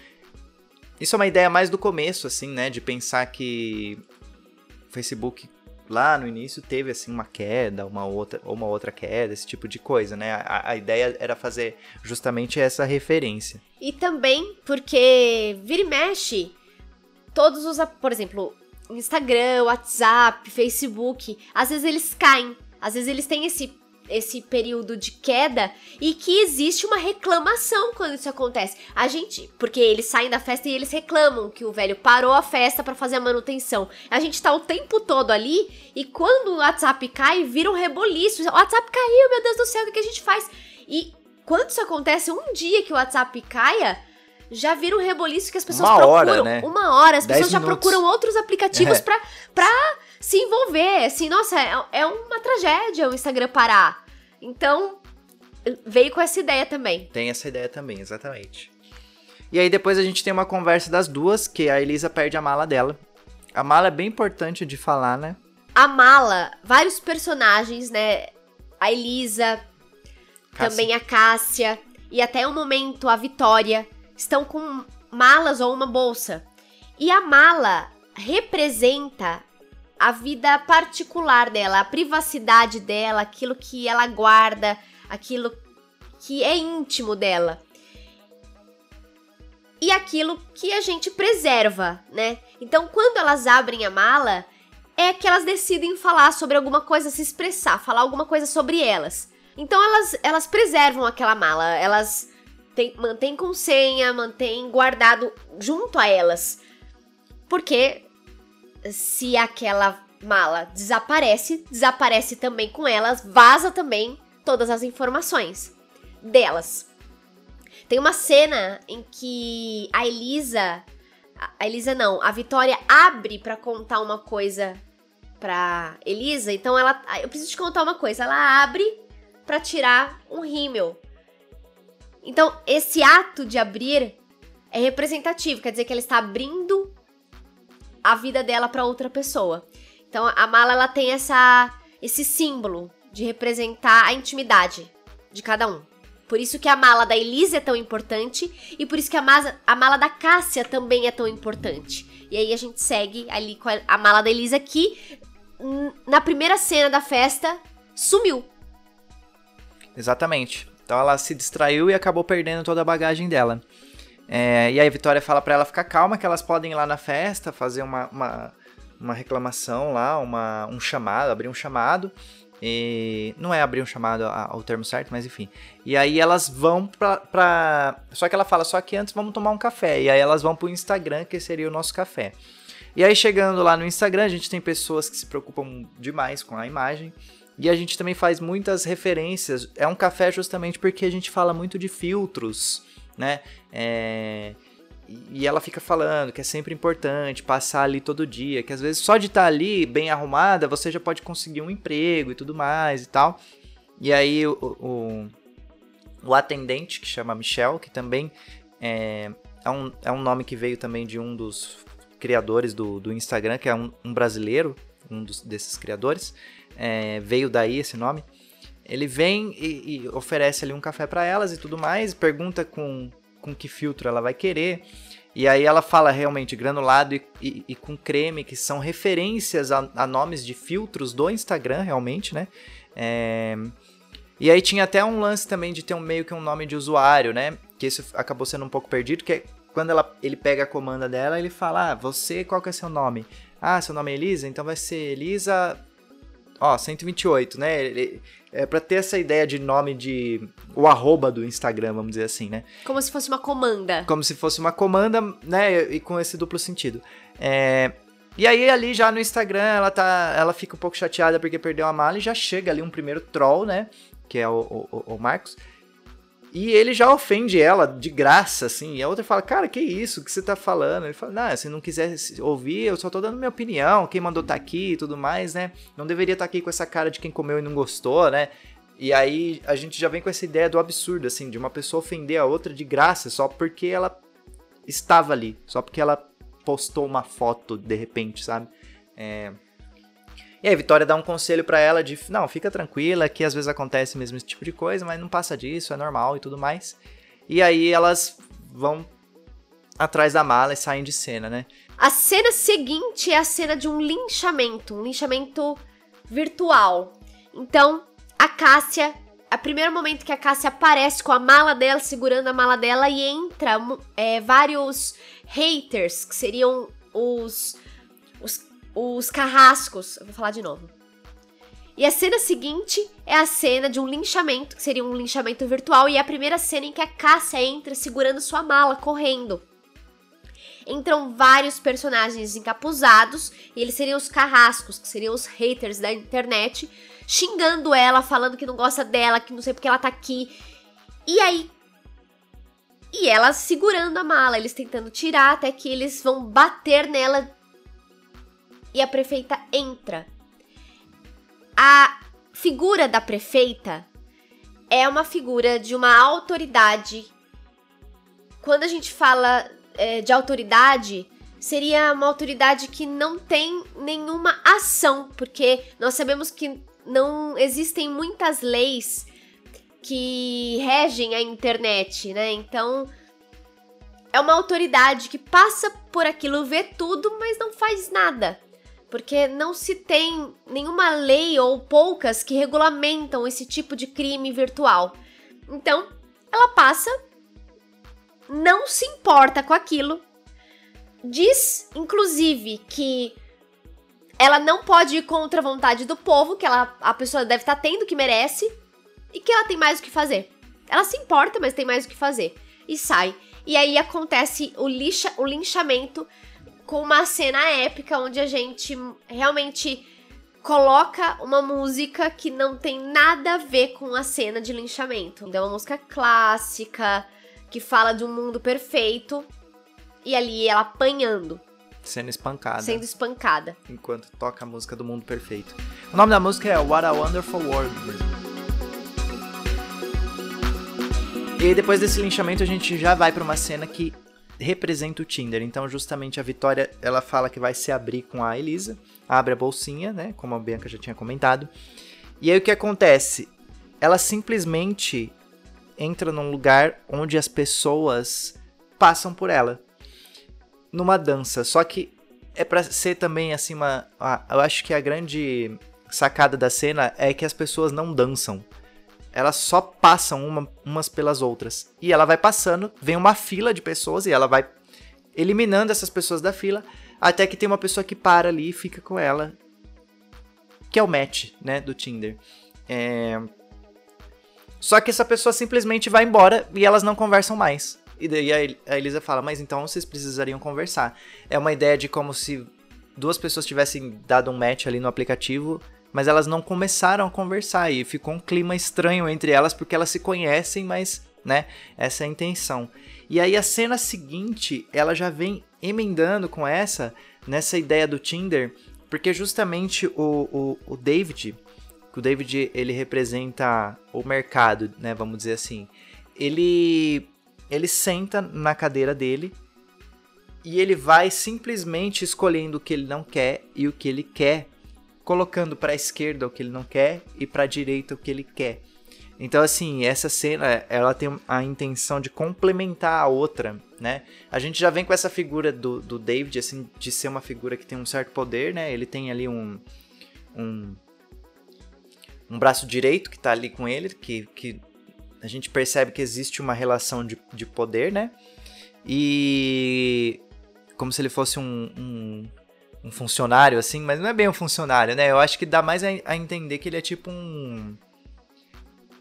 Isso é uma ideia mais do começo, assim, né? De pensar que o Facebook lá no início teve assim uma queda, uma outra, ou uma outra queda, esse tipo de coisa, né? A, a ideia era fazer justamente essa referência. E também porque vira e mexe, todos os, por exemplo, Instagram, WhatsApp, Facebook, às vezes eles caem, às vezes eles têm esse esse período de queda e que existe uma reclamação quando isso acontece. A gente, porque eles saem da festa e eles reclamam que o velho parou a festa para fazer a manutenção. A gente tá o tempo todo ali e quando o WhatsApp cai, vira um reboliço. O WhatsApp caiu, meu Deus do céu, o que, a gente faz? E quando isso acontece, um dia que o WhatsApp caia, já vira um reboliço que as pessoas uma procuram. Hora, né? Uma hora, as pessoas já procuram outros aplicativos é. pra, pra se envolver. Assim, nossa, é, é uma tragédia o Instagram parar. Então, veio com essa ideia também. Tem essa ideia também, exatamente. E aí depois a gente tem uma conversa das duas, que a Elisa perde a mala dela. A mala é bem importante de falar, né? A mala, vários personagens, né? A Elisa, Cássia. também a Cássia, e até o momento a Vitória, estão com malas ou uma bolsa. E a mala representa a vida particular dela, a privacidade dela, aquilo que ela guarda, aquilo que é íntimo dela. e aquilo que a gente preserva, né? Então, quando elas abrem a mala, é que elas decidem falar sobre alguma coisa, se expressar, falar alguma coisa sobre elas. Então, elas, elas preservam aquela mala, elas tem, mantêm com senha, mantêm guardado junto a elas. Porque se aquela mala desaparece, desaparece também com elas, vaza também todas as informações delas. Tem uma cena em que a Elisa. A Elisa não, a Vitória abre para contar uma coisa pra Elisa. Então ela. Eu preciso te contar uma coisa. Ela abre para tirar um rímel. Então, esse ato de abrir é representativo, quer dizer que ela está abrindo a vida dela para outra pessoa. Então, a mala ela tem essa esse símbolo de representar a intimidade de cada um. Por isso que a mala da Elise é tão importante e por isso que a, mala, a mala da Cássia também é tão importante. E aí a gente segue ali com a, a mala da Elisa que na primeira cena da festa sumiu. Exatamente. Então ela se distraiu e acabou perdendo toda a bagagem dela. É, e aí a Vitória fala para ela ficar calma, que elas podem ir lá na festa, fazer uma, uma, uma reclamação lá, uma, um chamado, abrir um chamado. E não é abrir um chamado ao termo certo, mas enfim. E aí elas vão pra, pra. Só que ela fala, só que antes vamos tomar um café. E aí elas vão pro Instagram, que seria o nosso café. E aí chegando lá no Instagram, a gente tem pessoas que se preocupam demais com a imagem. E a gente também faz muitas referências. É um café justamente porque a gente fala muito de filtros, né? É, e ela fica falando que é sempre importante passar ali todo dia, que às vezes só de estar tá ali bem arrumada você já pode conseguir um emprego e tudo mais e tal. E aí o, o, o atendente, que chama Michel, que também é, é, um, é um nome que veio também de um dos criadores do, do Instagram, que é um, um brasileiro, um dos, desses criadores, é, veio daí esse nome. Ele vem e, e oferece ali um café para elas e tudo mais, pergunta com com que filtro ela vai querer. E aí ela fala realmente granulado e, e, e com creme, que são referências a, a, nomes de filtros do Instagram, realmente, né? É... E aí tinha até um lance também de ter um meio que um nome de usuário, né? Que isso acabou sendo um pouco perdido, que é quando ela, ele pega a comanda dela, ele fala, ah, você, qual que é seu nome? Ah, seu nome é Elisa? Então vai ser Elisa ó, 128, né? É para ter essa ideia de nome de o arroba do Instagram, vamos dizer assim, né? Como se fosse uma comanda. Como se fosse uma comanda, né? E com esse duplo sentido. É, e aí ali já no Instagram ela tá, ela fica um pouco chateada porque perdeu a mala e já chega ali um primeiro troll, né? Que é o, o, o Marcos. E ele já ofende ela de graça, assim. E a outra fala, cara, que isso? Que você tá falando? Ele fala, não, se não quiser ouvir, eu só tô dando minha opinião. Quem mandou tá aqui e tudo mais, né? Não deveria estar tá aqui com essa cara de quem comeu e não gostou, né? E aí a gente já vem com essa ideia do absurdo, assim, de uma pessoa ofender a outra de graça só porque ela estava ali, só porque ela postou uma foto de repente, sabe? É, e aí, Vitória dá um conselho para ela de, não, fica tranquila, que às vezes acontece mesmo esse tipo de coisa, mas não passa disso, é normal e tudo mais. E aí elas vão atrás da mala e saem de cena, né? A cena seguinte é a cena de um linchamento, um linchamento virtual. Então, a Cássia, a primeiro momento que a Cássia aparece com a mala dela, segurando a mala dela, e entra é, vários haters, que seriam os, os os carrascos. Eu vou falar de novo. E a cena seguinte é a cena de um linchamento, que seria um linchamento virtual, e é a primeira cena em que a Cássia entra segurando sua mala, correndo. Entram vários personagens encapuzados, e eles seriam os carrascos, que seriam os haters da internet, xingando ela, falando que não gosta dela, que não sei porque ela tá aqui. E aí. E ela segurando a mala, eles tentando tirar até que eles vão bater nela e a prefeita entra. A figura da prefeita é uma figura de uma autoridade. Quando a gente fala é, de autoridade, seria uma autoridade que não tem nenhuma ação, porque nós sabemos que não existem muitas leis que regem a internet, né? Então, é uma autoridade que passa por aquilo, vê tudo, mas não faz nada porque não se tem nenhuma lei ou poucas que regulamentam esse tipo de crime virtual. Então, ela passa não se importa com aquilo. Diz, inclusive, que ela não pode ir contra a vontade do povo, que ela, a pessoa deve estar tá tendo que merece, e que ela tem mais o que fazer. Ela se importa, mas tem mais o que fazer. E sai. E aí acontece o, lixa, o linchamento com uma cena épica onde a gente realmente coloca uma música que não tem nada a ver com a cena de linchamento. Então, é uma música clássica que fala de um mundo perfeito e ali ela apanhando. Sendo espancada. Sendo espancada. Enquanto toca a música do Mundo Perfeito. O nome da música é What a Wonderful World. E depois desse linchamento, a gente já vai para uma cena que representa o Tinder. Então, justamente a Vitória, ela fala que vai se abrir com a Elisa, abre a bolsinha, né, como a Bianca já tinha comentado. E aí o que acontece? Ela simplesmente entra num lugar onde as pessoas passam por ela numa dança. Só que é para ser também assim uma. Eu acho que a grande sacada da cena é que as pessoas não dançam. Elas só passam uma, umas pelas outras. E ela vai passando, vem uma fila de pessoas e ela vai eliminando essas pessoas da fila. Até que tem uma pessoa que para ali e fica com ela. Que é o match, né? Do Tinder. É... Só que essa pessoa simplesmente vai embora e elas não conversam mais. E daí a Elisa fala, mas então vocês precisariam conversar. É uma ideia de como se duas pessoas tivessem dado um match ali no aplicativo, mas elas não começaram a conversar e ficou um clima estranho entre elas porque elas se conhecem, mas, né, essa é a intenção. E aí a cena seguinte, ela já vem emendando com essa, nessa ideia do Tinder, porque justamente o, o, o David, o David ele representa o mercado, né, vamos dizer assim. Ele ele senta na cadeira dele e ele vai simplesmente escolhendo o que ele não quer e o que ele quer, colocando para a esquerda o que ele não quer e para a direita o que ele quer. Então assim, essa cena, ela tem a intenção de complementar a outra, né? A gente já vem com essa figura do, do David, assim, de ser uma figura que tem um certo poder, né? Ele tem ali um, um, um braço direito que tá ali com ele, que, que a gente percebe que existe uma relação de, de poder, né? E como se ele fosse um, um, um, funcionário, assim, mas não é bem um funcionário, né? Eu acho que dá mais a, a entender que ele é tipo um,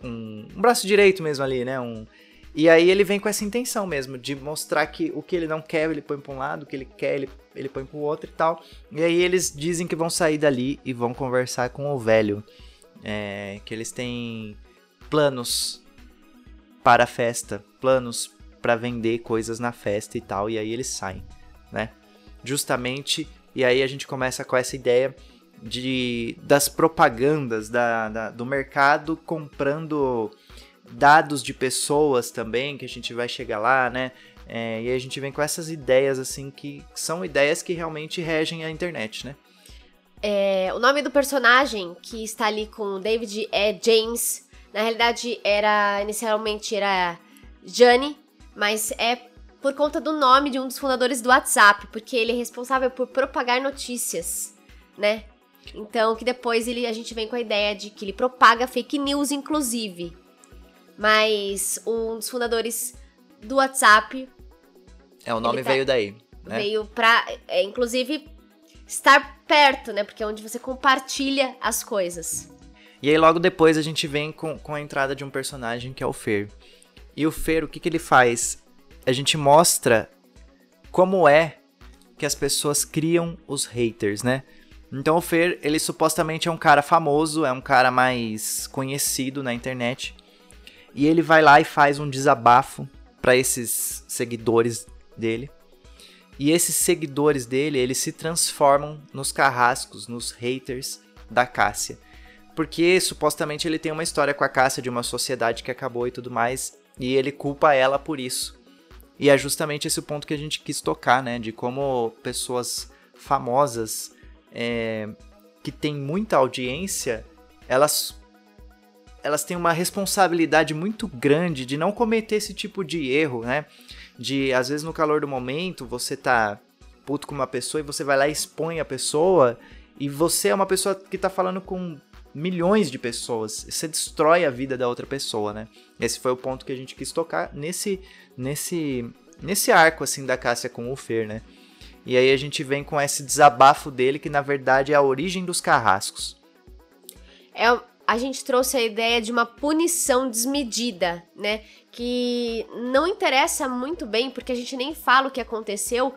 um, um, braço direito mesmo ali, né? Um, e aí ele vem com essa intenção mesmo, de mostrar que o que ele não quer, ele põe para um lado, o que ele quer, ele, ele põe para o outro e tal. E aí eles dizem que vão sair dali e vão conversar com o velho. É, que eles têm planos para a festa, planos para vender coisas na festa e tal, e aí eles saem, né? Justamente, e aí a gente começa com essa ideia de das propagandas da, da, do mercado comprando dados de pessoas também, que a gente vai chegar lá, né? É, e a gente vem com essas ideias, assim, que são ideias que realmente regem a internet, né? É, o nome do personagem que está ali com o David é James na realidade, era inicialmente era Jane, mas é por conta do nome de um dos fundadores do WhatsApp, porque ele é responsável por propagar notícias, né? Então, que depois ele, a gente vem com a ideia de que ele propaga fake news, inclusive. Mas um dos fundadores do WhatsApp. É, o nome tá, veio daí. Né? Veio pra, é, inclusive, estar perto, né? Porque é onde você compartilha as coisas. E aí logo depois a gente vem com, com a entrada de um personagem que é o Fer. E o Fer, o que, que ele faz? A gente mostra como é que as pessoas criam os haters, né? Então o Fer, ele supostamente é um cara famoso, é um cara mais conhecido na internet. E ele vai lá e faz um desabafo para esses seguidores dele. E esses seguidores dele, eles se transformam nos carrascos, nos haters da Cássia porque supostamente ele tem uma história com a Cássia de uma sociedade que acabou e tudo mais, e ele culpa ela por isso. E é justamente esse ponto que a gente quis tocar, né? De como pessoas famosas é, que têm muita audiência, elas elas têm uma responsabilidade muito grande de não cometer esse tipo de erro, né? De às vezes no calor do momento você tá puto com uma pessoa e você vai lá e expõe a pessoa e você é uma pessoa que tá falando com milhões de pessoas. Você destrói a vida da outra pessoa, né? Esse foi o ponto que a gente quis tocar nesse nesse nesse arco assim da Cássia com o Fer, né? E aí a gente vem com esse desabafo dele que na verdade é a origem dos carrascos. É, a gente trouxe a ideia de uma punição desmedida, né? Que não interessa muito bem, porque a gente nem fala o que aconteceu.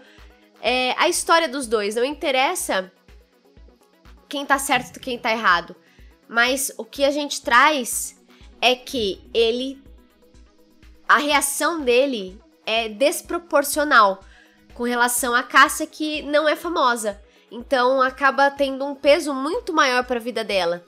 É, a história dos dois, não interessa quem tá certo e quem tá errado. Mas o que a gente traz é que ele. A reação dele é desproporcional com relação à Cássia, que não é famosa. Então acaba tendo um peso muito maior para a vida dela.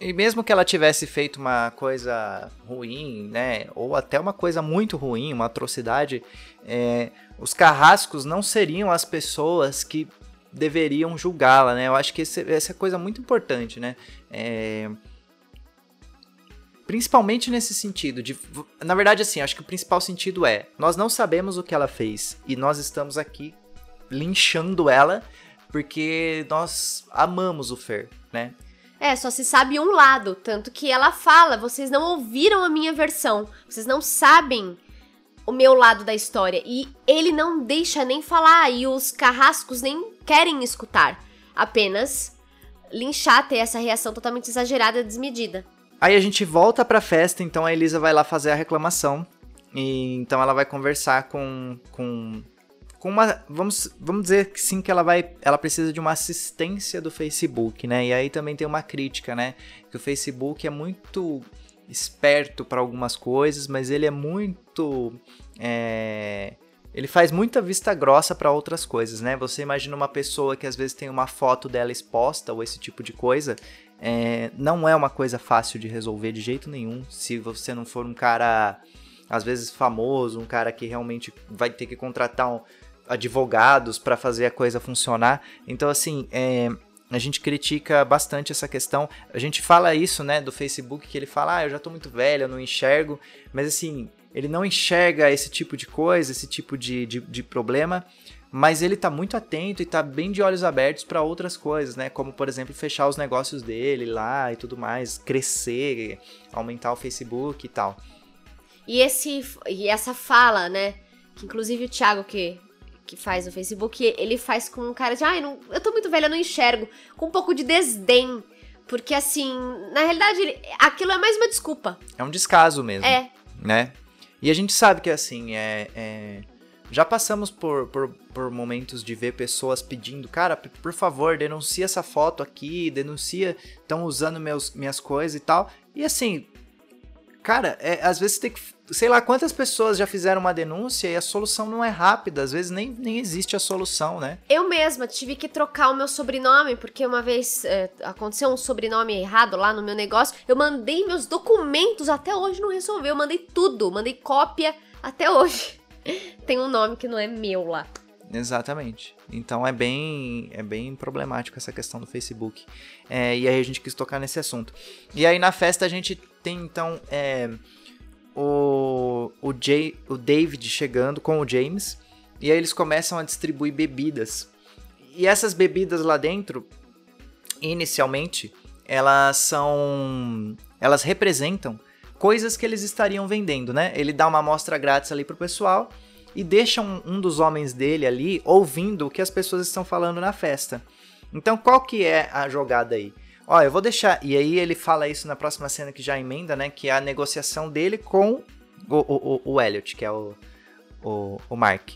E mesmo que ela tivesse feito uma coisa ruim, né, ou até uma coisa muito ruim, uma atrocidade, é, os carrascos não seriam as pessoas que deveriam julgá-la, né? Eu acho que esse, essa é coisa muito importante, né? É, principalmente nesse sentido de, na verdade, assim, acho que o principal sentido é, nós não sabemos o que ela fez e nós estamos aqui linchando ela porque nós amamos o Fer, né? É, só se sabe um lado, tanto que ela fala, vocês não ouviram a minha versão, vocês não sabem o meu lado da história. E ele não deixa nem falar, e os carrascos nem querem escutar. Apenas linchar, ter essa reação totalmente exagerada, desmedida. Aí a gente volta pra festa, então a Elisa vai lá fazer a reclamação. E então ela vai conversar com, com com uma. Vamos, vamos dizer que sim, que ela vai. Ela precisa de uma assistência do Facebook, né? E aí também tem uma crítica, né? Que o Facebook é muito esperto para algumas coisas, mas ele é muito. É, ele faz muita vista grossa para outras coisas, né? Você imagina uma pessoa que às vezes tem uma foto dela exposta ou esse tipo de coisa. É, não é uma coisa fácil de resolver de jeito nenhum se você não for um cara às vezes famoso, um cara que realmente vai ter que contratar um, advogados para fazer a coisa funcionar. Então, assim, é, a gente critica bastante essa questão. A gente fala isso, né, do Facebook, que ele fala, ah, eu já tô muito velho, eu não enxergo. Mas, assim, ele não enxerga esse tipo de coisa, esse tipo de, de, de problema. Mas ele tá muito atento e tá bem de olhos abertos para outras coisas, né? Como, por exemplo, fechar os negócios dele lá e tudo mais, crescer, aumentar o Facebook e tal. E, esse, e essa fala, né? Que inclusive o Thiago, que que faz no Facebook, ele faz com um cara de, ai, ah, eu tô muito velha, eu não enxergo, com um pouco de desdém. Porque assim, na realidade, ele, aquilo é mais uma desculpa. É um descaso mesmo. É. Né? E a gente sabe que assim, é, é... já passamos por, por, por, momentos de ver pessoas pedindo, cara, por favor, denuncia essa foto aqui, denuncia, estão usando meus, minhas coisas e tal. E assim, cara, é, às vezes tem que sei lá quantas pessoas já fizeram uma denúncia e a solução não é rápida, às vezes nem, nem existe a solução, né? Eu mesma tive que trocar o meu sobrenome, porque uma vez é, aconteceu um sobrenome errado lá no meu negócio, eu mandei meus documentos, até hoje não resolveu, eu mandei tudo, mandei cópia até hoje. Tem um nome que não é meu lá. Exatamente. Então é bem, é bem problemático essa questão do Facebook. É, e aí a gente quis tocar nesse assunto. E aí na festa a gente tem então é, o, o, Jay, o David chegando com o James e aí eles começam a distribuir bebidas. E essas bebidas lá dentro, inicialmente, elas são. Elas representam coisas que eles estariam vendendo, né? Ele dá uma amostra grátis ali pro pessoal e deixa um, um, dos homens dele ali ouvindo o que as pessoas estão falando na festa. Então, qual que é a jogada aí? Ó, eu vou deixar. E aí ele fala isso na próxima cena que já emenda, né? Que é a negociação dele com o, o, o Elliot, que é o, o, o Mark.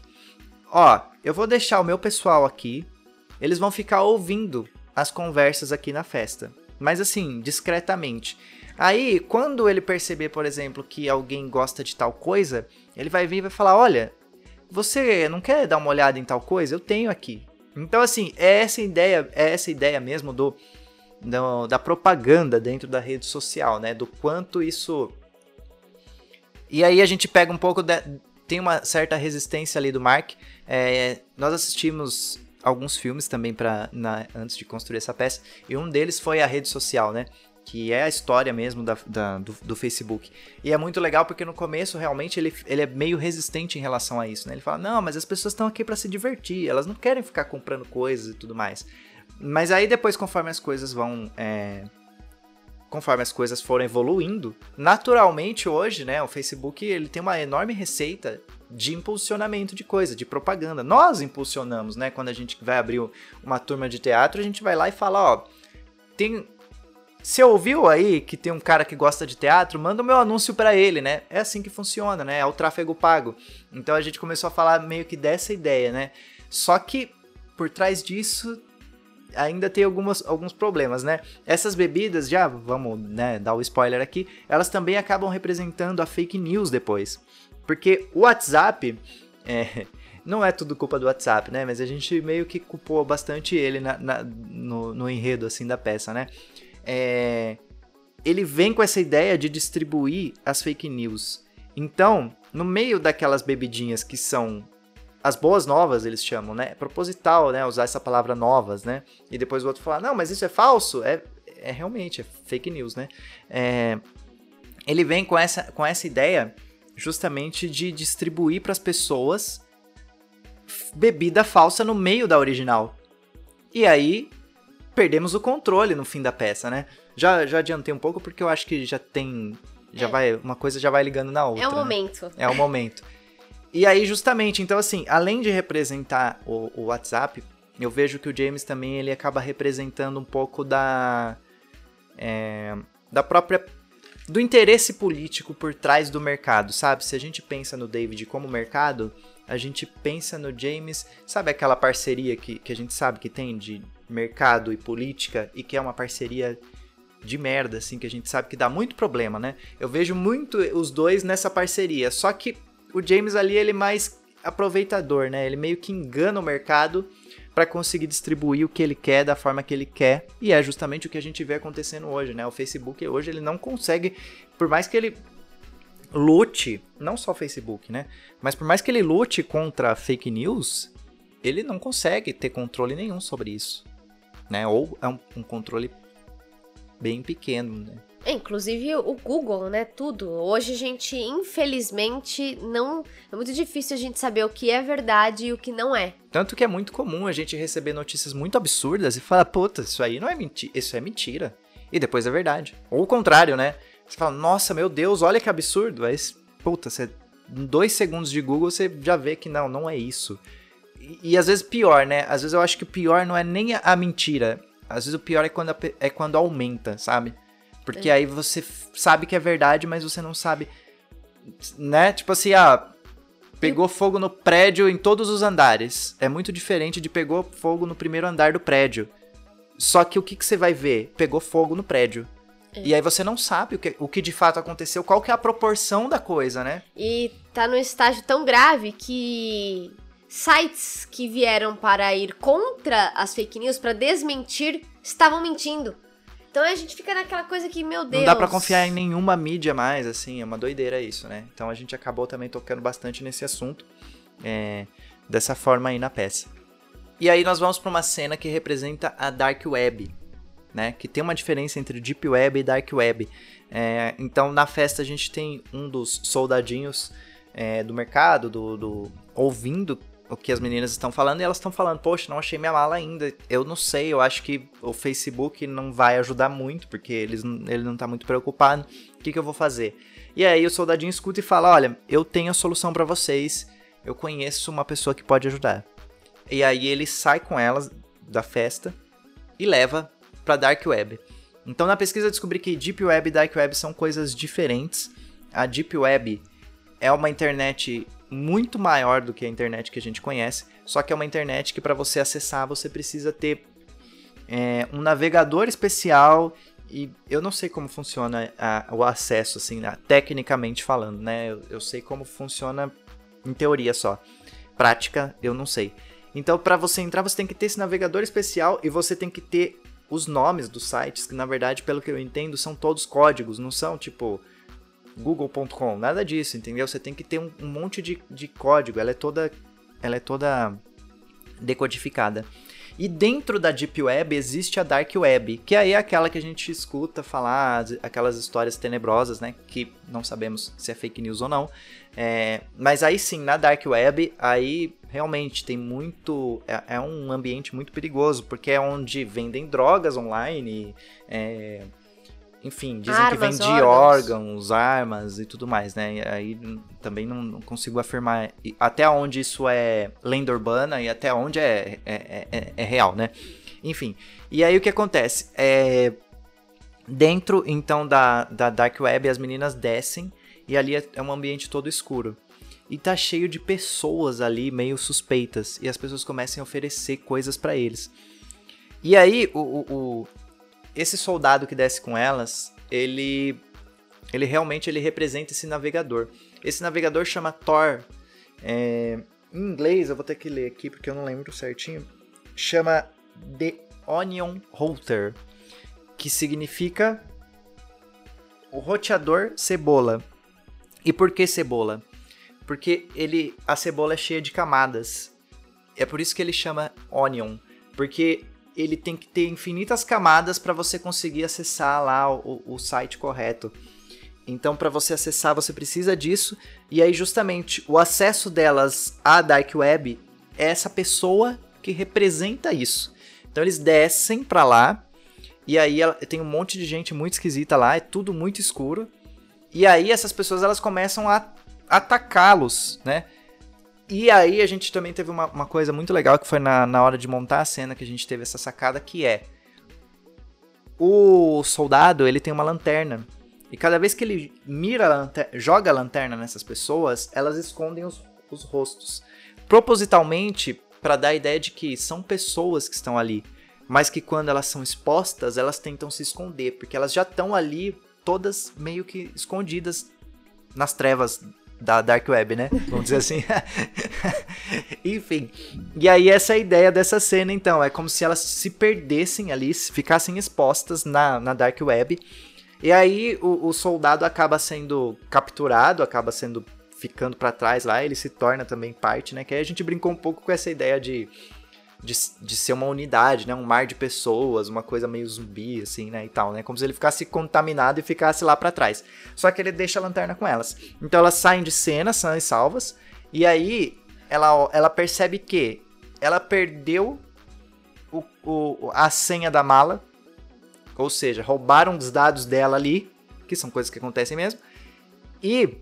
Ó, eu vou deixar o meu pessoal aqui. Eles vão ficar ouvindo as conversas aqui na festa. Mas assim, discretamente. Aí, quando ele perceber, por exemplo, que alguém gosta de tal coisa, ele vai vir e vai falar: Olha, você não quer dar uma olhada em tal coisa? Eu tenho aqui. Então, assim, é essa ideia, é essa ideia mesmo do da, da propaganda dentro da rede social, né? Do quanto isso. E aí a gente pega um pouco. Tem uma certa resistência ali do Mark. É, nós assistimos alguns filmes também para antes de construir essa peça. E um deles foi a rede social, né? Que é a história mesmo da, da do, do, Facebook. E é muito legal porque no começo realmente ele, ele é meio resistente em relação a isso, né? Ele fala: não, mas as pessoas estão aqui para se divertir, elas não querem ficar comprando coisas e tudo mais. Mas aí depois, conforme as coisas vão é, conforme as coisas foram evoluindo, naturalmente hoje, né, o Facebook ele tem uma enorme receita de impulsionamento de coisa, de propaganda. Nós impulsionamos, né? Quando a gente vai abrir uma turma de teatro, a gente vai lá e fala, ó, tem você ouviu aí que tem um cara que gosta de teatro? Manda o meu anúncio para ele, né? É assim que funciona, né? É o tráfego pago. Então a gente começou a falar meio que dessa ideia, né? Só que por trás disso ainda tem algumas, alguns problemas, né? Essas bebidas, já vamos né, dar o spoiler aqui, elas também acabam representando a fake news depois. Porque o WhatsApp. É, não é tudo culpa do WhatsApp, né? Mas a gente meio que culpou bastante ele na, na, no, no, enredo assim da peça, né? É, ele vem com essa ideia de distribuir as fake news. Então, no meio daquelas bebidinhas que são as boas novas, eles chamam, né? É proposital, né? Usar essa palavra novas, né? E depois o outro falar, não, mas isso é falso. É, é realmente, é fake news, né? É, ele vem com essa, com essa ideia justamente de distribuir para as pessoas bebida falsa no meio da original. E aí perdemos o controle no fim da peça, né? Já, já adiantei um pouco porque eu acho que já tem. Já é. vai. Uma coisa já vai ligando na outra. É o né? momento. É o momento. E aí, justamente, então assim, além de representar o, o WhatsApp, eu vejo que o James também ele acaba representando um pouco da. É, da própria do interesse político por trás do mercado, sabe? Se a gente pensa no David como mercado, a gente pensa no James, sabe aquela parceria que, que a gente sabe que tem de mercado e política e que é uma parceria de merda, assim, que a gente sabe que dá muito problema, né? Eu vejo muito os dois nessa parceria, só que o James ali, ele é mais aproveitador, né? Ele meio que engana o mercado para conseguir distribuir o que ele quer da forma que ele quer. E é justamente o que a gente vê acontecendo hoje, né? O Facebook hoje ele não consegue, por mais que ele lute, não só o Facebook, né? Mas por mais que ele lute contra fake news, ele não consegue ter controle nenhum sobre isso, né? Ou é um, um controle bem pequeno, né? É, inclusive o Google, né? Tudo. Hoje a gente, infelizmente, não. É muito difícil a gente saber o que é verdade e o que não é. Tanto que é muito comum a gente receber notícias muito absurdas e falar, puta, isso aí não é mentira. Isso é mentira. E depois é verdade. Ou o contrário, né? Você fala, nossa, meu Deus, olha que absurdo. Aí, puta, você. Em dois segundos de Google você já vê que não, não é isso. E, e às vezes pior, né? Às vezes eu acho que o pior não é nem a, a mentira. Às vezes o pior é quando, a, é quando aumenta, sabe? Porque é. aí você sabe que é verdade, mas você não sabe. Né? Tipo assim, ah, pegou fogo no prédio em todos os andares. É muito diferente de pegou fogo no primeiro andar do prédio. Só que o que, que você vai ver? Pegou fogo no prédio. É. E aí você não sabe o que, o que de fato aconteceu, qual que é a proporção da coisa, né? E tá num estágio tão grave que sites que vieram para ir contra as fake news, para desmentir, estavam mentindo. Então a gente fica naquela coisa que, meu Deus. Não dá pra confiar em nenhuma mídia mais, assim, é uma doideira isso, né? Então a gente acabou também tocando bastante nesse assunto, é, dessa forma aí na peça. E aí nós vamos para uma cena que representa a Dark Web, né? Que tem uma diferença entre Deep Web e Dark Web. É, então na festa a gente tem um dos soldadinhos é, do mercado, do, do ouvindo o que as meninas estão falando e elas estão falando, poxa, não achei minha mala ainda. Eu não sei, eu acho que o Facebook não vai ajudar muito, porque eles, ele não tá muito preocupado. O que, que eu vou fazer? E aí o soldadinho escuta e fala: Olha, eu tenho a solução para vocês. Eu conheço uma pessoa que pode ajudar. E aí ele sai com elas da festa e leva para Dark Web. Então na pesquisa eu descobri que Deep Web e Dark Web são coisas diferentes. A Deep Web é uma internet muito maior do que a internet que a gente conhece, só que é uma internet que para você acessar você precisa ter é, um navegador especial e eu não sei como funciona a, o acesso, assim, né, tecnicamente falando, né? Eu, eu, sei como funciona em teoria só. Prática, eu não sei. Então, para você entrar, você tem que ter esse navegador especial e você tem que ter os nomes dos sites, que na verdade, pelo que eu entendo, são todos códigos, não são tipo google.com, nada disso, entendeu? Você tem que ter um, um, monte de, de código, ela é toda ela é toda decodificada. E dentro da Deep Web existe a Dark Web, que aí é aquela que a gente escuta falar, aquelas histórias tenebrosas, né? Que não sabemos se é fake news ou não. É, mas aí sim, na Dark Web, aí realmente tem muito. É, é um ambiente muito perigoso, porque é onde vendem drogas online. É, enfim, dizem Armas, que vende órgãos. órgãos, armas e tudo mais, né? E aí também não, não consigo afirmar até onde isso é lenda urbana e até onde é, é, é- é real, né? Enfim, e aí o que acontece? É, dentro, então, da, da Dark Web, as meninas descem e ali é, é um ambiente todo escuro. E tá cheio de pessoas ali meio suspeitas. E as pessoas começam a oferecer coisas pra eles. E aí, o- o- esse soldado que desce com elas, ele ele realmente ele representa esse navegador. Esse navegador chama Thor. É, em inglês, eu vou ter que ler aqui porque eu não lembro certinho. Chama The Onion Router, que significa o roteador cebola. E por que cebola? Porque ele a cebola é cheia de camadas. É por isso que ele chama Onion, porque ele tem que ter infinitas camadas para você conseguir acessar lá o, o site correto. Então, para você acessar, você precisa disso. E aí, justamente, o acesso delas à Dark Web é essa pessoa que representa isso. Então, eles descem para lá. E aí, tem um monte de gente muito esquisita lá. É tudo muito escuro. E aí, essas pessoas elas começam a atacá-los, né? E aí, a gente também teve uma, uma coisa muito legal que foi na, na hora de montar a cena que a gente teve essa sacada, que é o soldado ele tem uma lanterna e cada vez que ele mira a lanter- joga a lanterna nessas pessoas, elas escondem os, os rostos. Propositalmente, para dar a ideia de que são pessoas que estão ali, mas que quando elas são expostas, elas tentam se esconder, porque elas já estão ali todas meio que escondidas nas trevas da Dark Web, né? Vamos dizer assim. Enfim. E aí, essa é a ideia dessa cena, então. É como se elas se perdessem ali, se ficassem expostas na, na Dark Web. E aí, o, o soldado acaba sendo capturado, acaba sendo ficando pra trás lá, ele se torna também parte, né? Que aí a gente brincou um pouco com essa ideia de, de, de ser uma unidade, né? Um mar de pessoas, uma coisa meio zumbi, assim, né? E tal, né? Como se ele ficasse contaminado e ficasse lá pra trás. Só que ele deixa a lanterna com elas. Então elas saem de cena, são salvas. E aí ela, ela percebe que ela perdeu o, o, a senha da mala. Ou seja, roubaram os dados dela ali, que são coisas que acontecem mesmo. E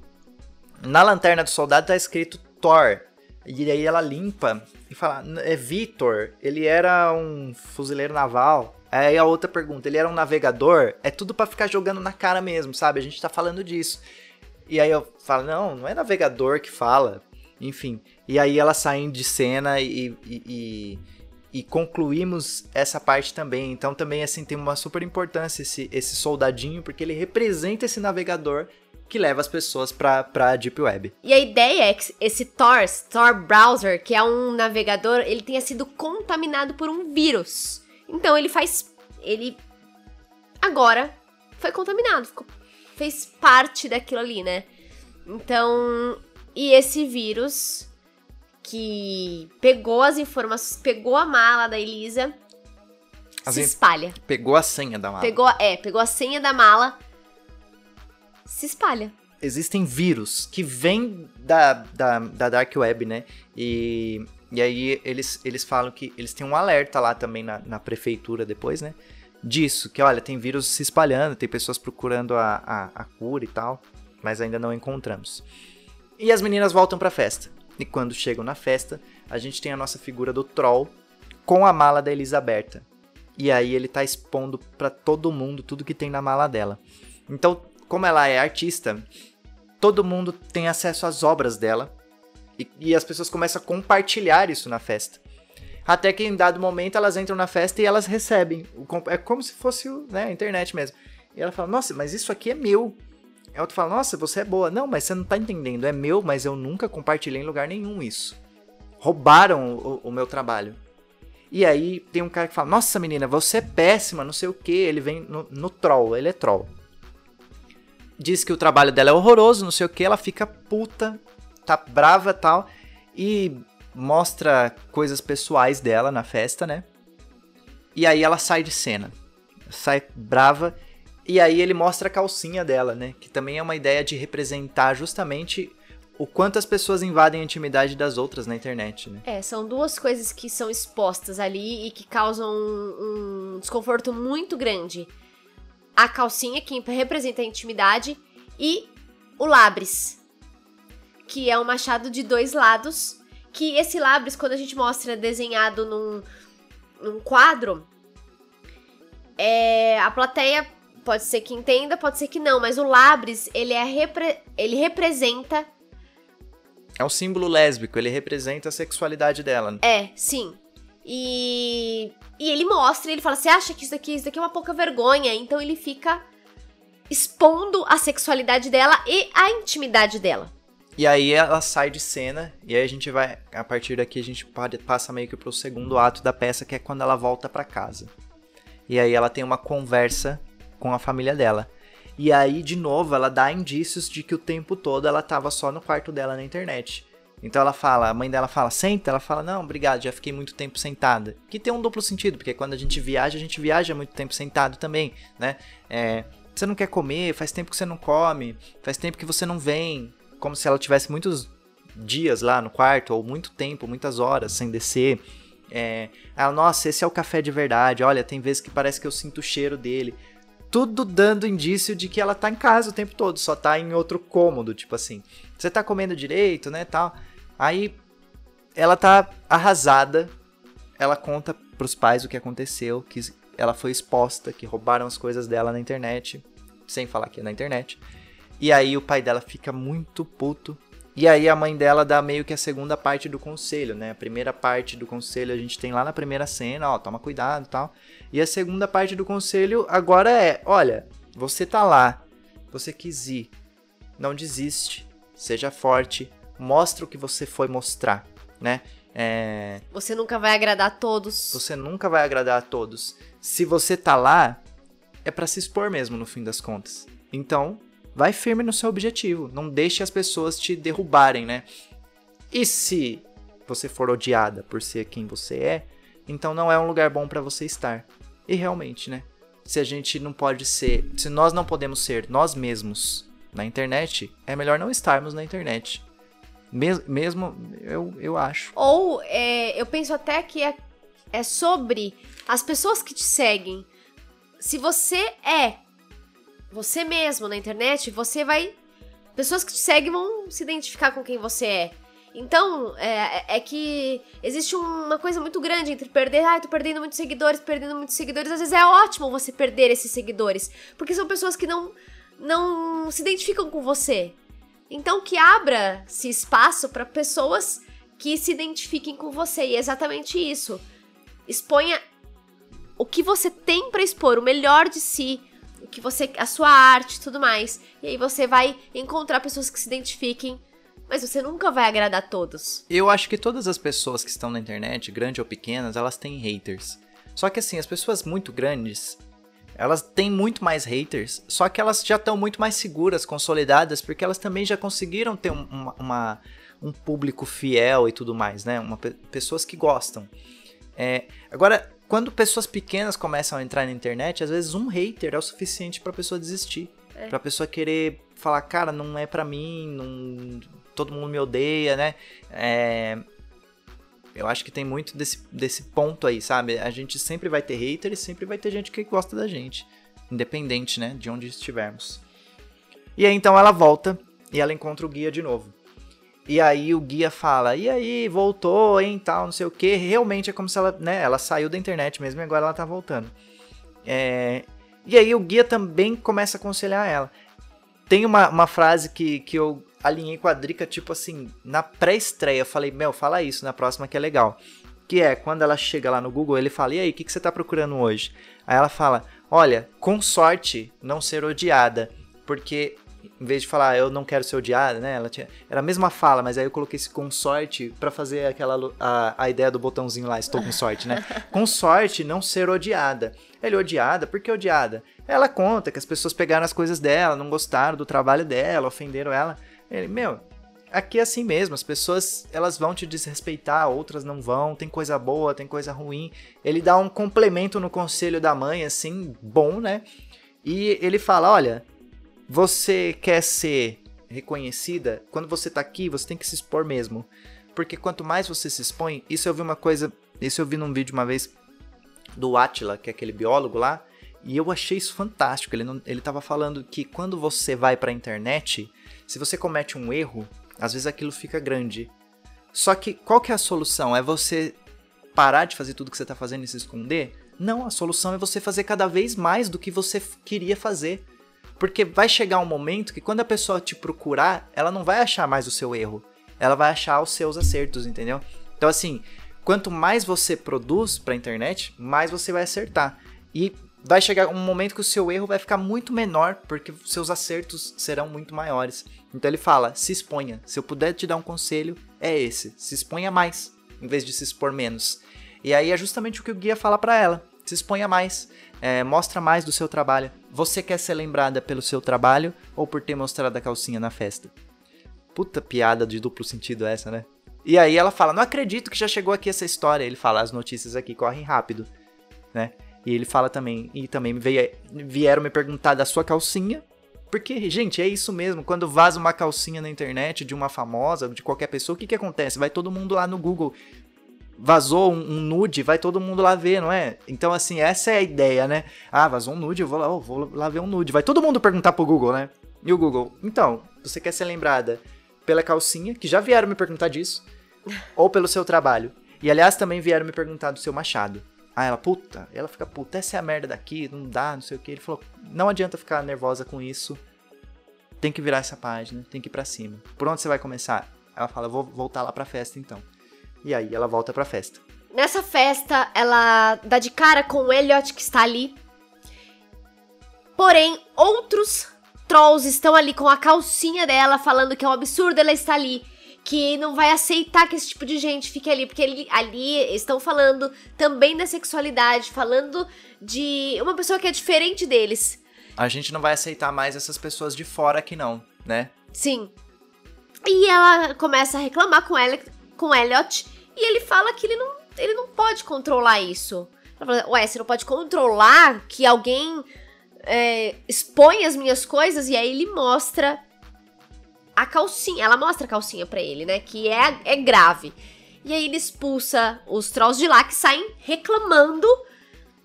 na lanterna do soldado tá escrito Thor. E aí ela limpa e fala: é Vitor, ele era um fuzileiro naval. Aí a outra pergunta: ele era um navegador? É tudo pra ficar jogando na cara mesmo, sabe? A gente tá falando disso. E aí eu falo: não, não é navegador que fala. Enfim. E aí elas saem de cena e, e, e, e concluímos essa parte também. Então também assim tem uma super importância esse, esse soldadinho, porque ele representa esse navegador que leva as pessoas pra, pra Deep Web. E a ideia é que esse Tor, Tor Browser, que é um navegador, ele tenha sido contaminado por um vírus. Então ele faz. Ele. Agora foi contaminado. ficou- fez parte daquilo ali, né? Então. E esse vírus que pegou as informações, pegou a mala da Elisa, As se espalha. Pegou a senha da mala. Pegou, é, pegou a senha da mala, se espalha. Existem vírus que vêm da, da, da Dark Web, né? E, e aí eles, eles falam que eles têm um alerta lá também na, na prefeitura depois, né? Disso, que olha, tem vírus se espalhando, tem pessoas procurando a, a, a cura e tal, mas ainda não encontramos. E as meninas voltam pra festa. E quando chegam na festa, a gente tem a nossa figura do Troll com a mala da Elisaberta. E aí ele tá expondo pra todo mundo tudo que tem na mala dela. Então, como ela é artista, todo mundo tem acesso às obras dela. E, e as pessoas começam a compartilhar isso na festa. Até que em dado momento elas entram na festa e elas recebem. É como se fosse né, a internet mesmo. E ela fala, nossa, mas isso aqui é meu. E a outra fala, nossa, você é boa. Não, mas você não tá entendendo. É meu, mas eu nunca compartilhei em lugar nenhum isso. Roubaram o, o meu trabalho. E aí tem um cara que fala, nossa menina, você é péssima, não sei o que. Ele vem no, no troll, ele é troll. Diz que o trabalho dela é horroroso, não sei o que. Ela fica puta, tá brava tal. E mostra coisas pessoais dela na festa, né? E aí ela sai de cena. Sai brava. E aí ele mostra a calcinha dela, né? Que também é uma ideia de representar justamente o quanto as pessoas invadem a intimidade das outras na internet, né? É, são duas coisas que são expostas ali e que causam um, um desconforto muito grande. A calcinha, que representa a intimidade, e o labres, que é um machado de dois lados. Que esse labres, quando a gente mostra desenhado num, num quadro, é, a plateia pode ser que entenda, pode ser que não, mas o labres, ele, é repre, ele representa é um símbolo lésbico, ele representa a sexualidade dela. É, sim. E, e ele mostra, ele fala: Você acha que isso daqui, isso daqui é uma pouca vergonha? Então ele fica expondo a sexualidade dela e a intimidade dela. E aí ela sai de cena, e aí a gente vai, a partir daqui a gente passa meio que pro segundo ato da peça, que é quando ela volta para casa. E aí ela tem uma conversa com a família dela. E aí, de novo, ela dá indícios de que o tempo todo ela tava só no quarto dela na internet. Então ela fala, a mãe dela fala, senta, ela fala, não, obrigado, já fiquei muito tempo sentada. Que tem um duplo sentido, porque quando a gente viaja, a gente viaja muito tempo sentado também, né? É, você não quer comer, faz tempo que você não come, faz tempo que você não vem. Como se ela tivesse muitos dias lá no quarto, ou muito tempo, muitas horas sem descer. É, ela, nossa, esse é o café de verdade, olha, tem vezes que parece que eu sinto o cheiro dele tudo dando indício de que ela tá em casa o tempo todo, só tá em outro cômodo, tipo assim. Você tá comendo direito, né, tal. Aí ela tá arrasada. Ela conta pros pais o que aconteceu, que ela foi exposta, que roubaram as coisas dela na internet, sem falar que é na internet. E aí o pai dela fica muito puto. E aí a mãe dela dá meio que a segunda parte do conselho, né? A primeira parte do conselho a gente tem lá na primeira cena, ó, toma cuidado, tal. E a segunda parte do conselho agora é: olha, você tá lá, você quis ir, não desiste, seja forte, mostra o que você foi mostrar, né? É... Você nunca vai agradar a todos. Você nunca vai agradar a todos. Se você tá lá, é para se expor mesmo, no fim das contas. Então, vai firme no seu objetivo. Não deixe as pessoas te derrubarem, né? E se você for odiada por ser quem você é, então não é um lugar bom para você estar. E realmente, né? Se a gente não pode ser, se nós não podemos ser nós mesmos na internet, é melhor não estarmos na internet. Mes mesmo, eu, eu acho. Ou é, eu penso até que é, é sobre as pessoas que te seguem. Se você é você mesmo na internet, você vai. Pessoas que te seguem vão se identificar com quem você é. Então, é, é, que existe uma coisa muito grande entre perder, ai, ah, tô perdendo muitos seguidores, perdendo muitos seguidores. Às vezes é ótimo você perder esses seguidores, porque são pessoas que não, não se identificam com você. Então, que abra-se espaço para pessoas que se identifiquem com você. E é exatamente isso. Exponha o que você tem para expor, o melhor de si, o que você, a sua arte, tudo mais. E aí você vai encontrar pessoas que se identifiquem mas você nunca vai agradar todos. Eu acho que todas as pessoas que estão na internet, grandes ou pequenas, elas têm haters. Só que assim, as pessoas muito grandes, elas têm muito mais haters, só que elas já estão muito mais seguras, consolidadas, porque elas também já conseguiram ter um, uma, uma, um público fiel e tudo mais, né? Uma, pessoas que gostam. É, agora, quando pessoas pequenas começam a entrar na internet, às vezes um hater é o suficiente para a pessoa desistir. É. Pra pessoa querer falar, cara, não é para mim, não todo mundo me odeia, né? É, eu acho que tem muito desse, desse ponto aí, sabe? A gente sempre vai ter haters, sempre vai ter gente que gosta da gente, independente, né, de onde estivermos. E aí então ela volta e ela encontra o guia de novo. E aí o guia fala: "E aí, voltou, hein, tal, não sei o que". Realmente é como se ela, né, ela saiu da internet mesmo e agora ela tá voltando. É... E aí o guia também começa a aconselhar ela. Tem uma, uma frase que, que eu alinhei com a Drica, tipo assim, na pré-estreia. Falei, meu, fala isso na próxima que é legal. Que é, quando ela chega lá no Google, ele fala, e aí, o que, que você tá procurando hoje? Aí ela fala, olha, com sorte não ser odiada. Porque em vez de falar eu não quero ser odiada, né? Ela tinha, era a mesma fala, mas aí eu coloquei esse com sorte para fazer aquela a, a ideia do botãozinho lá, estou com sorte, né? com sorte não ser odiada. Ele odiada, por que odiada? Ela conta que as pessoas pegaram as coisas dela, não gostaram do trabalho dela, ofenderam ela. Ele, meu, aqui é assim mesmo, as pessoas elas vão te desrespeitar, outras não vão, tem coisa boa, tem coisa ruim. Ele dá um complemento no conselho da mãe, assim, bom, né? E ele fala: olha, você quer ser reconhecida, quando você tá aqui, você tem que se expor mesmo. Porque quanto mais você se expõe, isso eu vi uma coisa, isso eu vi num vídeo uma vez do Atila, que é aquele biólogo lá, E eu achei isso fantástico. Ele, não, ele tava falando que quando você vai pra internet, se você comete um erro, às vezes aquilo fica grande. Só que qual que é a solução? É você parar de fazer tudo que você tá fazendo e se esconder? Não, a solução é você fazer cada vez mais do que você queria fazer. Porque vai chegar um momento que quando a pessoa te procurar, ela não vai achar mais o seu erro. Ela vai achar os seus acertos, entendeu? Então, assim, quanto mais você produz pra internet, mais você vai acertar. E vai chegar um momento que o seu erro vai ficar muito menor, porque seus acertos serão muito maiores. Então ele fala: se exponha. Se eu puder te dar um conselho, é esse: se exponha mais, em vez de se expor menos. E aí é justamente o que o guia fala para ela: se exponha mais, é, mostra mais do seu trabalho. Você quer ser lembrada pelo seu trabalho ou por ter mostrado a calcinha na festa? Puta piada de duplo sentido essa, né? E aí ela fala: Não acredito que já chegou aqui essa história. Ele fala: As notícias aqui correm rápido, né? E ele fala também, e também veio, vieram me perguntar da sua calcinha. Porque, gente, é isso mesmo. Quando vaza uma calcinha na internet de uma famosa, de qualquer pessoa, o que, que acontece? Vai todo mundo lá no Google. Vazou um, um nude, vai todo mundo lá ver, não é? Então, assim, essa é a ideia, né? Ah, vazou um nude, eu vou lá, oh, vou lá ver um nude. Vai todo mundo perguntar pro Google, né? E o Google, então, você quer ser lembrada pela calcinha, que já vieram me perguntar disso, ou pelo seu trabalho. E aliás, também vieram me perguntar do seu machado. Ah, ela, puta, ela fica, puta, essa é a merda daqui, não dá, não sei o que. Ele falou, não adianta ficar nervosa com isso. Tem que virar essa página, tem que ir pra cima. Por onde você vai começar? Ela fala, vou voltar lá pra festa então. E aí ela volta pra festa. Nessa festa, ela dá de cara com o Elliot que está ali. Porém, outros trolls estão ali com a calcinha dela, falando que é um absurdo ela estar ali que não vai aceitar que esse tipo de gente fique ali, porque ali, ali estão falando também da sexualidade, falando de uma pessoa que é diferente deles. A gente não vai aceitar mais essas pessoas de fora aqui não, né? Sim. E ela começa a reclamar com, Ele com Elliot e ele fala que ele não, ele não pode controlar isso. Ela fala, ué, você não pode controlar que alguém é, expõe as minhas coisas? E aí ele mostra a calcinha. Ela mostra a calcinha para ele, né? Que é, é grave. E aí ele expulsa os trolls de lá que saem reclamando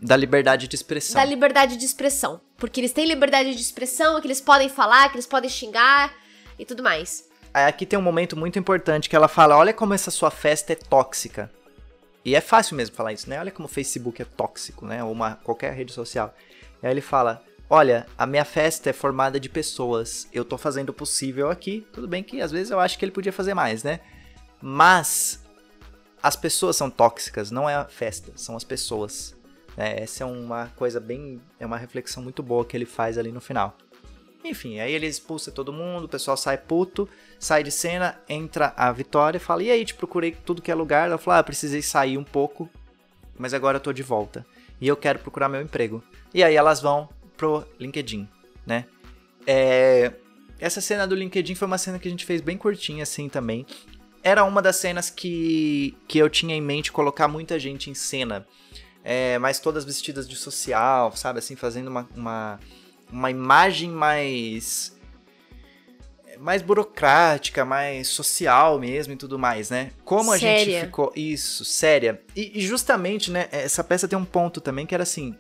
da liberdade de expressão. Da liberdade de expressão. Porque eles têm liberdade de expressão, que eles podem falar, que eles podem xingar e tudo mais. Aqui tem um momento muito importante que ela fala: olha como essa sua festa é tóxica. E é fácil mesmo falar isso, né? Olha como o Facebook é tóxico, né? Ou uma, qualquer rede social. E aí ele fala: Olha, a minha festa é formada de pessoas. Eu tô fazendo o possível aqui. Tudo bem que às vezes eu acho que ele podia fazer mais, né? Mas as pessoas são tóxicas, não é a festa, são as pessoas. É, essa é uma coisa bem. É uma reflexão muito boa que ele faz ali no final. Enfim, aí ele expulsa todo mundo, o pessoal sai puto, sai de cena, entra a Vitória e fala: E aí, te procurei tudo que é lugar. Ela fala: Ah, precisei sair um pouco, mas agora eu tô de volta. E eu quero procurar meu emprego. E aí elas vão pro LinkedIn, né? É, essa cena do LinkedIn foi uma cena que a gente fez bem curtinha assim também. Era uma das cenas que, que eu tinha em mente colocar muita gente em cena. É, mas todas vestidas de social, sabe? Assim, fazendo uma, uma, uma imagem mais mais burocrática, mais social mesmo e tudo mais, né? Como a séria. gente ficou. Isso, séria. E, e, justamente, né, essa peça tem um ponto também que era assim: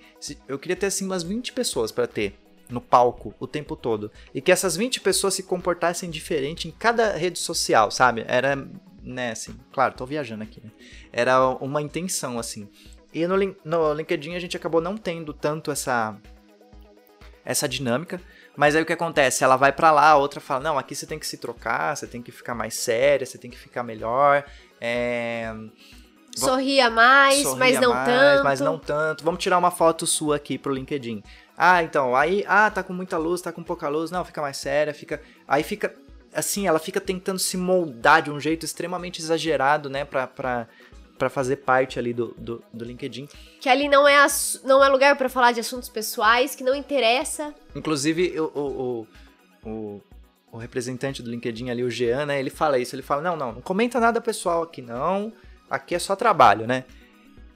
eu queria ter assim umas 20 pessoas para ter no palco o tempo todo. E que essas 20 pessoas se comportassem diferente em cada rede social, sabe? Era, né, assim, claro, tô viajando aqui, né? Era uma intenção, assim. E no, no LinkedIn a gente acabou não tendo tanto essa essa dinâmica. Mas aí o que acontece? Ela vai para lá, a outra fala: Não, aqui você tem que se trocar, você tem que ficar mais séria, você tem que ficar melhor. É... Sorria mais, Sorria mas não mais, tanto. Mas não tanto. Vamos tirar uma foto sua aqui pro LinkedIn. Ah, então, aí, ah, tá com muita luz, tá com pouca luz. Não, fica mais séria, fica. Aí fica. Assim, ela fica tentando se moldar de um jeito extremamente exagerado, né, pra, pra, para fazer parte ali do, do, do, LinkedIn. Que ali não é, não é lugar para falar de assuntos pessoais, que não interessa. Inclusive, o, o, o, o, representante do LinkedIn ali, o Jean, né, ele fala isso, ele fala, não, não, não comenta nada pessoal aqui não, aqui é só trabalho, né?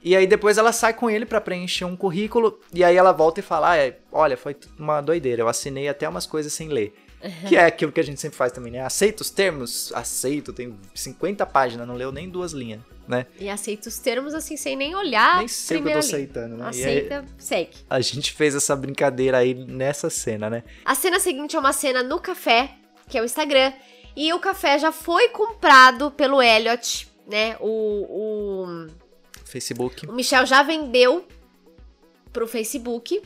E aí depois ela sai com ele para preencher um currículo, e aí ela volta e fala, ah, olha, foi uma doideira, eu assinei até umas coisas sem ler. Que é aquilo que a gente sempre faz também, né? Aceita os termos? Aceito, tem 50 páginas, não leu nem duas linhas. Né? E aceita os termos assim, sem nem olhar. Nem sei o que eu tô aceitando, né? Aceita, aí, segue. A gente fez essa brincadeira aí nessa cena, né? A cena seguinte é uma cena no café, que é o Instagram. E o café já foi comprado pelo Elliot, né? O. o Facebook. O Michel já vendeu pro Facebook.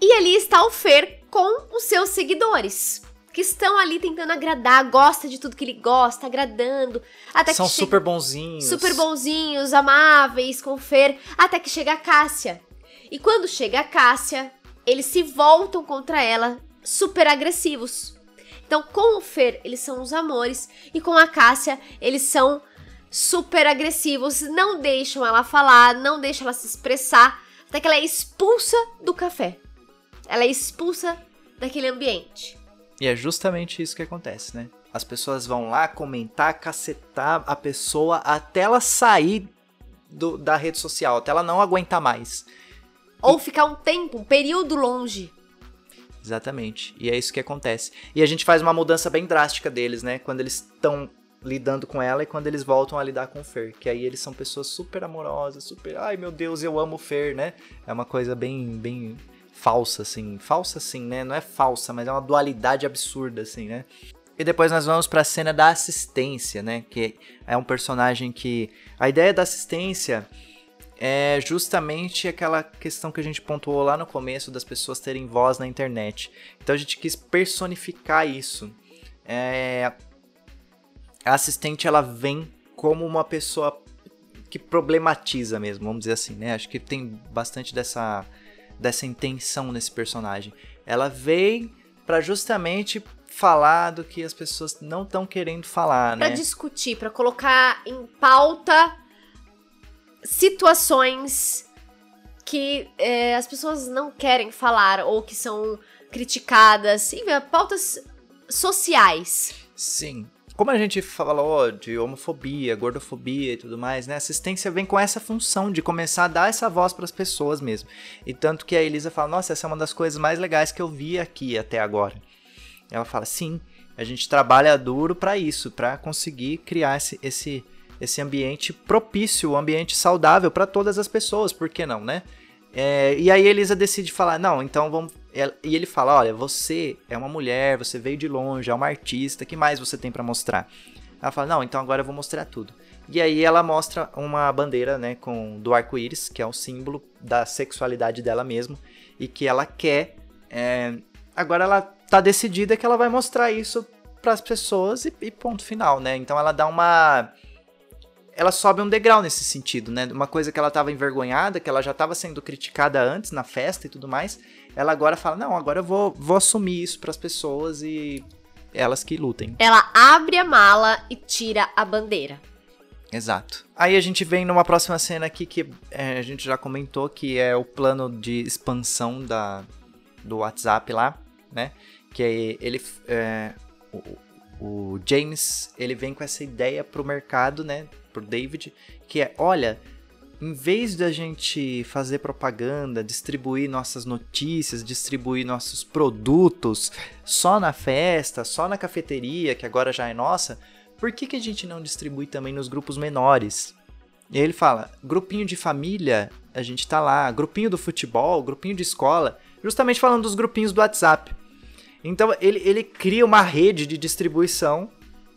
E ali está o Fer com os seus seguidores. Que estão ali tentando agradar, gosta de tudo que ele gosta, agradando. Até São que super bonzinhos. Super bonzinhos, amáveis, com o Fer. Até que chega a Cássia. E quando chega a Cássia, eles se voltam contra ela, super agressivos. Então, com o Fer, eles são os amores. E com a Cássia, eles são super agressivos. Não deixam ela falar, não deixam ela se expressar. Até que ela é expulsa do café. Ela é expulsa daquele ambiente. E é justamente isso que acontece, né? As pessoas vão lá comentar, cacetar a pessoa até ela sair do, da rede social, até ela não aguentar mais. Ou e... ficar um tempo, um período longe. Exatamente. E é isso que acontece. E a gente faz uma mudança bem drástica deles, né? Quando eles estão lidando com ela e quando eles voltam a lidar com o Fer. Que aí eles são pessoas super amorosas, super. Ai meu Deus, eu amo o Fer, né? É uma coisa bem, bem falsa, assim. Falsa, assim, né? Não é falsa, mas é uma dualidade absurda, assim, né? E depois nós vamos para a cena da assistência, né? Que é um personagem que. A ideia da assistência é justamente aquela questão que a gente pontuou lá no começo das pessoas terem voz na internet. Então a gente quis personificar isso. É... A assistente ela vem como uma pessoa que problematiza mesmo, vamos dizer assim, né? Acho que tem bastante dessa dessa intenção nesse personagem. Ela vem para justamente falar do que as pessoas não estão querendo falar, pra né? Para discutir, para colocar em pauta situações que é, as pessoas não querem falar ou que são criticadas, enfim, pautas sociais. Sim como a gente falou de homofobia, gordofobia e tudo mais, né? A assistência vem com essa função de começar a dar essa voz para as pessoas mesmo. E tanto que a Elisa fala: "Nossa, essa é uma das coisas mais legais que eu vi aqui até agora". Ela fala: "Sim, a gente trabalha duro para isso, para conseguir criar esse, esse esse ambiente propício, um ambiente saudável para todas as pessoas, por que não, né? É, e aí Elisa decide falar: não, então vamos. E ele fala: olha, você é uma mulher, você veio de longe, é uma artista, que mais você tem para mostrar? Ela fala: não, então agora eu vou mostrar tudo. E aí ela mostra uma bandeira, né, com do arco-íris, que é o símbolo da sexualidade dela mesmo, e que ela quer. É, agora ela tá decidida que ela vai mostrar isso para as pessoas e, e ponto final, né? Então ela dá uma ela sobe um degrau nesse sentido, né? Uma coisa que ela estava envergonhada, que ela já estava sendo criticada antes na festa e tudo mais, ela agora fala: "Não, agora eu vou, vou assumir isso para as pessoas e elas que lutem". Ela abre a mala e tira a bandeira. Exato. Aí a gente vem numa próxima cena aqui que é, a gente já comentou que é o plano de expansão da, do WhatsApp lá, né? Que é ele é, o, o James ele vem com essa ideia pro mercado, né? Pro David, que é, olha, em vez da gente fazer propaganda, distribuir nossas notícias, distribuir nossos produtos só na festa, só na cafeteria, que agora já é nossa, por que, que a gente não distribui também nos grupos menores? E aí ele fala: grupinho de família, a gente tá lá, grupinho do futebol, grupinho de escola, justamente falando dos grupinhos do WhatsApp. Então ele, ele cria uma rede de distribuição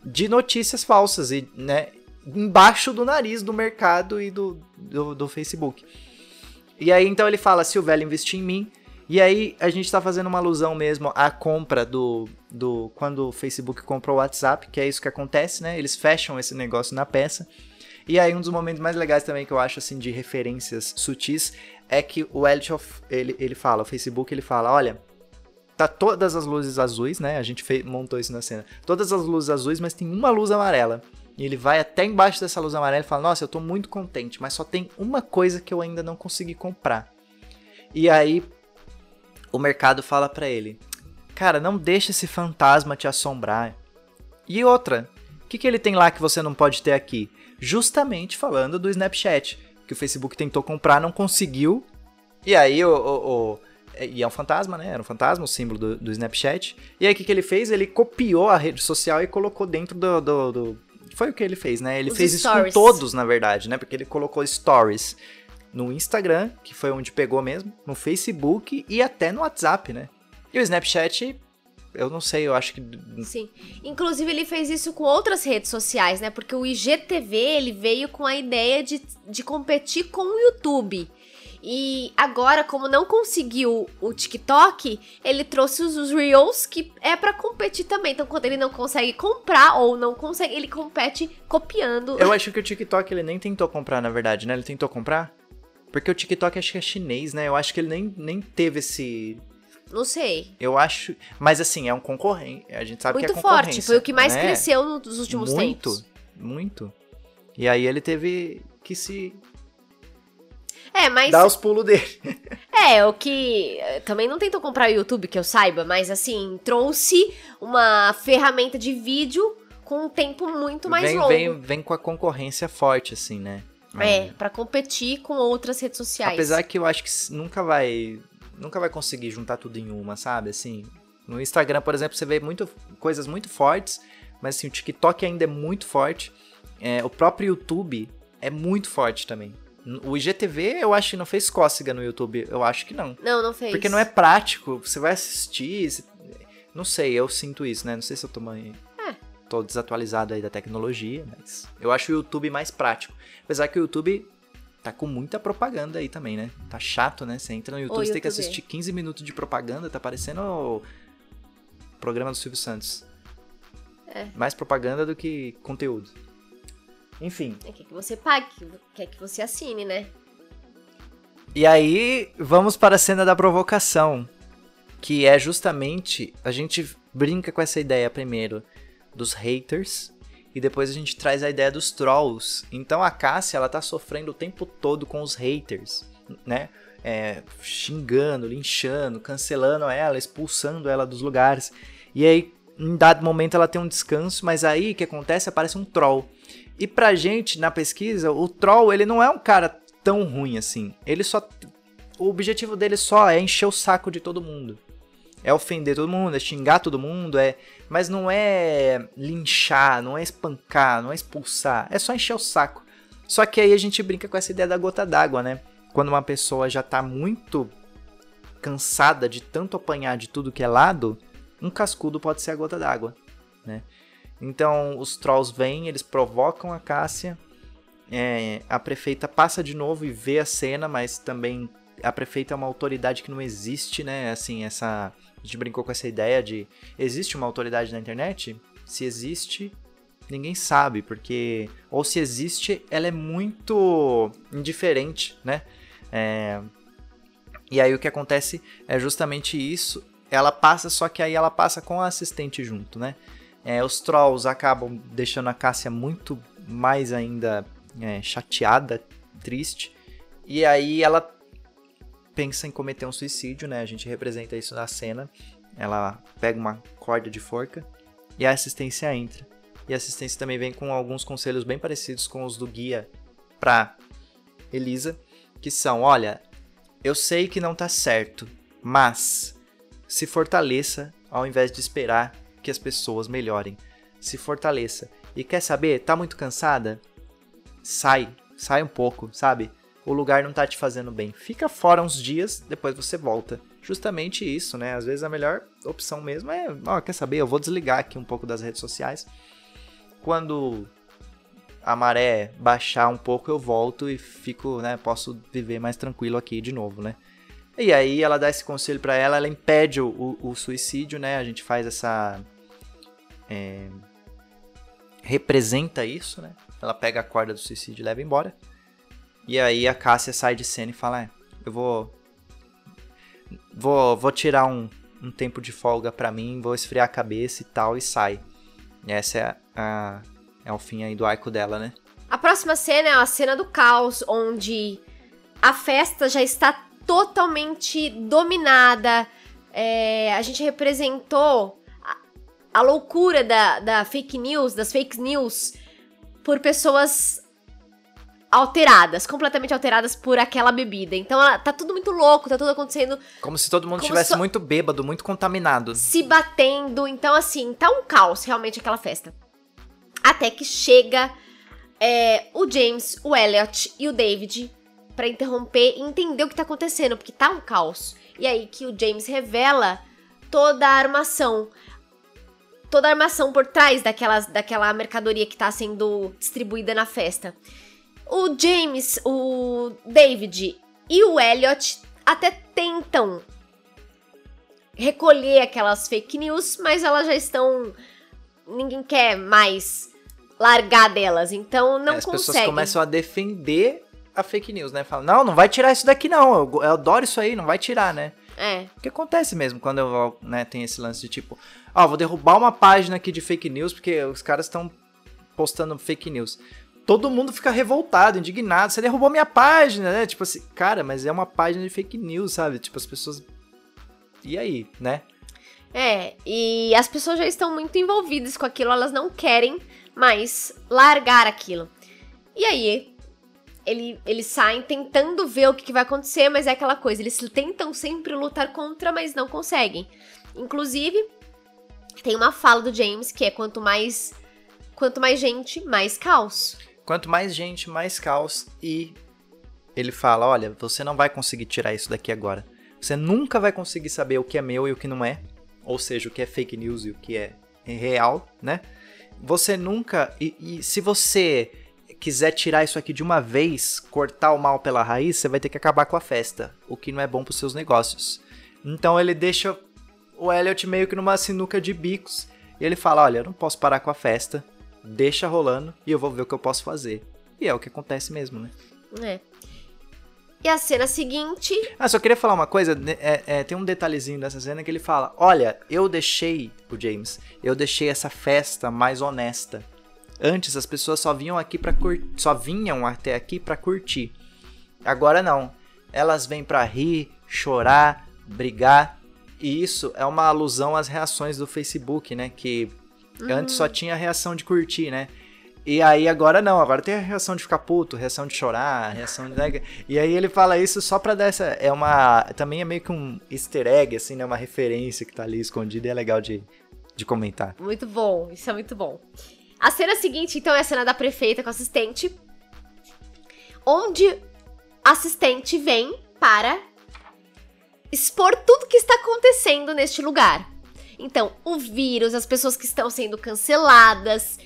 de notícias falsas e, né, embaixo do nariz do mercado e do, do, do Facebook. E aí então ele fala: se o velho investir em mim. E aí a gente está fazendo uma alusão mesmo à compra do, do. Quando o Facebook comprou o WhatsApp, que é isso que acontece, né? Eles fecham esse negócio na peça. E aí um dos momentos mais legais também que eu acho assim de referências sutis é que o Elliot ele, ele fala, o Facebook ele fala, olha, tá todas as luzes azuis, né? A gente fez, montou isso na cena. Todas as luzes azuis, mas tem uma luz amarela. E ele vai até embaixo dessa luz amarela e fala: Nossa, eu tô muito contente, mas só tem uma coisa que eu ainda não consegui comprar. E aí o mercado fala para ele: Cara, não deixa esse fantasma te assombrar. E outra, o que, que ele tem lá que você não pode ter aqui? Justamente falando do Snapchat, que o Facebook tentou comprar, não conseguiu. E aí o, o, o é, e é um fantasma, né? Era um fantasma, o símbolo do, do Snapchat. E aí o que, que ele fez? Ele copiou a rede social e colocou dentro do, do, do foi o que ele fez, né? Ele Os fez stories. isso com todos, na verdade, né? Porque ele colocou stories no Instagram, que foi onde pegou mesmo, no Facebook e até no WhatsApp, né? E o Snapchat, eu não sei, eu acho que Sim. Inclusive, ele fez isso com outras redes sociais, né? Porque o IGTV, ele veio com a ideia de, de competir com o YouTube. E agora, como não conseguiu o TikTok, ele trouxe os, os Reels, que é pra competir também. Então, quando ele não consegue comprar ou não consegue, ele compete copiando. Eu acho que o TikTok ele nem tentou comprar, na verdade, né? Ele tentou comprar? Porque o TikTok acho que é chinês, né? Eu acho que ele nem, nem teve esse. Não sei. Eu acho. Mas assim, é um concorrente. A gente sabe Muito que é concorrência. forte. Foi o que mais né? cresceu nos últimos muito, tempos. Muito. E aí ele teve que se É, mas. dar os pulos dele. É, o que. eh, Também não tentou comprar o YouTube, que eu saiba, mas assim, trouxe uma ferramenta de vídeo com um tempo muito mais vem, longo. vem, vem com a concorrência forte, assim, né? É, pra competir com outras redes sociais. Apesar que eu acho que nunca vai. Nunca vai conseguir juntar tudo em uma, sabe? Assim. No Instagram, por exemplo, você vê muito, coisas muito fortes, mas assim, o TikTok ainda é muito forte. É, o próprio YouTube é muito forte também. O IGTV, eu acho que não fez cócega no YouTube. Eu acho que não. Não, não fez. Porque não é prático. Você vai assistir. você- Não sei, eu sinto isso, né? Não sei se eu tô, mai- É. tô desatualizado aí da tecnologia, mas eu acho o YouTube mais prático. Apesar que o YouTube tá com muita propaganda aí também, né? Tá chato, né? Você entra no YouTube, Ô, você tem que YouTube. assistir 15 minutos de propaganda, tá parecendo o programa do Silvio Santos. É. Mais propaganda do que conteúdo. Enfim. É, que você pague, quer que você assine, né? E aí, vamos para a cena da provocação, que é justamente a gente brinca com essa ideia primeiro dos haters e depois a gente traz a ideia dos trolls. Então a Cássia, ela tá sofrendo o tempo todo com os haters, né? É, xingando, linchando, cancelando ela, expulsando ela dos lugares. E aí, em dado momento, ela tem um descanso, mas aí o que acontece? Aparece um troll. E pra gente, na pesquisa, o troll, ele não é um cara tão ruim assim. Ele só. O objetivo dele só é encher o saco de todo mundo. É ofender todo mundo, é xingar todo mundo, é. Mas não é linchar, não é espancar, não é expulsar. É só encher o saco. Só que aí a gente brinca com essa ideia da gota d'água, né? Quando uma pessoa já tá muito cansada de tanto apanhar de tudo que é lado, um cascudo pode ser a gota d'água, né? Então os trolls vêm, eles provocam a Cássia. é, a prefeita passa de novo e vê a cena, mas também a prefeita é uma autoridade que não existe, né? Assim, essa. A gente brincou com essa ideia de. Existe uma autoridade na internet? Se existe, ninguém sabe, porque. Ou se existe, ela é muito indiferente, né? É, E aí o que acontece é justamente isso. Ela passa, só que aí ela passa com a assistente junto, né? É, os trolls acabam deixando a Cássia muito mais ainda é, chateada, triste. E aí ela pensa em cometer um suicídio, né? A gente representa isso na cena. Ela pega uma corda de forca e a assistência entra. E a assistência também vem com alguns conselhos bem parecidos com os do guia pra Elisa, que são, olha, eu sei que não tá certo, mas se fortaleça ao invés de esperar que as pessoas melhorem. Se fortaleça. E quer saber, tá muito cansada? Sai, sai um pouco, sabe? O lugar não tá te fazendo bem. Fica fora uns dias, depois você volta. Justamente isso, né? Às vezes a melhor opção mesmo é, ó, quer saber, eu vou desligar aqui um pouco das redes sociais. Quando a maré baixar um pouco, eu volto e fico, né, posso viver mais tranquilo aqui de novo, né? E aí ela dá esse conselho pra ela, ela impede o, o suicídio, né? A gente faz essa é, representa isso, né? Ela pega a corda do suicídio e leva embora. E aí a Cássia sai de cena e fala: é, Eu vou. Vou, vou tirar um, um tempo de folga pra mim, vou esfriar a cabeça e tal, e sai. E essa é, a, é o fim aí do arco dela, né? A próxima cena é a cena do caos, onde a festa já está totalmente dominada. É, a gente representou a, loucura da, da fake news, das fake news, por pessoas alteradas, completamente alteradas por aquela bebida. Então ela- tá tudo muito louco, tá tudo acontecendo, Como se todo mundo estivesse se- muito bêbado, muito contaminado. se batendo. Então, assim, tá um caos realmente aquela festa. Até que chega é, o James, o Elliot e o David para interromper e entender o que tá acontecendo, porque tá um caos. E aí que o James revela toda a armação. Toda a armação por trás daquelas, daquela mercadoria que tá sendo distribuída na festa. O James, o David e o Elliot até tentam recolher aquelas fake news, mas elas já estão. Ninguém quer mais largar delas, então não É, As conseguem. pessoas começam a defender a fake news, né? Falam, não, não vai tirar isso daqui não, eu, eu adoro isso aí, não vai tirar, né? É, O que acontece mesmo quando eu, né, tem esse lance de tipo, ó, vou derrubar uma página aqui de fake news porque os caras estão postando fake news. Todo mundo fica revoltado, indignado. Você derrubou minha página, né? Tipo assim, cara, mas é uma página de fake news, sabe? Tipo, as pessoas. E aí, né? é. E as pessoas já estão muito envolvidas com aquilo, elas não querem mais largar aquilo. E aí, ele, eles saem tentando ver o que, que vai acontecer, mas é aquela coisa, eles tentam sempre lutar contra, mas não conseguem. Inclusive, tem uma fala do James que é quanto mais quanto mais gente, mais caos. Quanto mais gente, mais caos. E ele fala: olha, você não vai conseguir tirar isso daqui agora. Você nunca vai conseguir saber o que é meu e o que não é. Ou seja, o que é fake news e o que é real, né? Você nunca. E, e se você quiser tirar isso aqui de uma vez, cortar o mal pela raiz, você vai ter que acabar com a festa. O que não é bom para os seus negócios. Então ele deixa o Elliot meio que numa sinuca de bicos. E ele fala: olha, eu não posso parar com a festa deixa rolando e eu vou ver o que eu posso fazer. E é o que acontece mesmo, né? É. E a cena seguinte. Ah, só queria falar uma coisa. né, é- é, tem um detalhezinho dessa cena que ele fala: Olha, eu deixei, o James, eu deixei essa festa mais honesta. Antes as pessoas só vinham aqui para só vinham até aqui pra curtir. Agora não. Elas vêm pra rir, chorar, brigar. E isso é uma alusão às reações do Facebook, né? Que antes só tinha a reação de curtir, né? E aí agora não, agora tem a reação de ficar puto, reação de chorar, reação de. E aí ele fala isso só pra dar essa. É uma. Também é meio que um easter egg, assim, né? Uma referência que tá ali escondida e é legal de, de comentar. Muito bom, isso é muito bom. A cena seguinte, então, é a cena da prefeita com assistente. Onde assistente vem para expor tudo que está acontecendo neste lugar. Então, o vírus, as pessoas que estão sendo canceladas,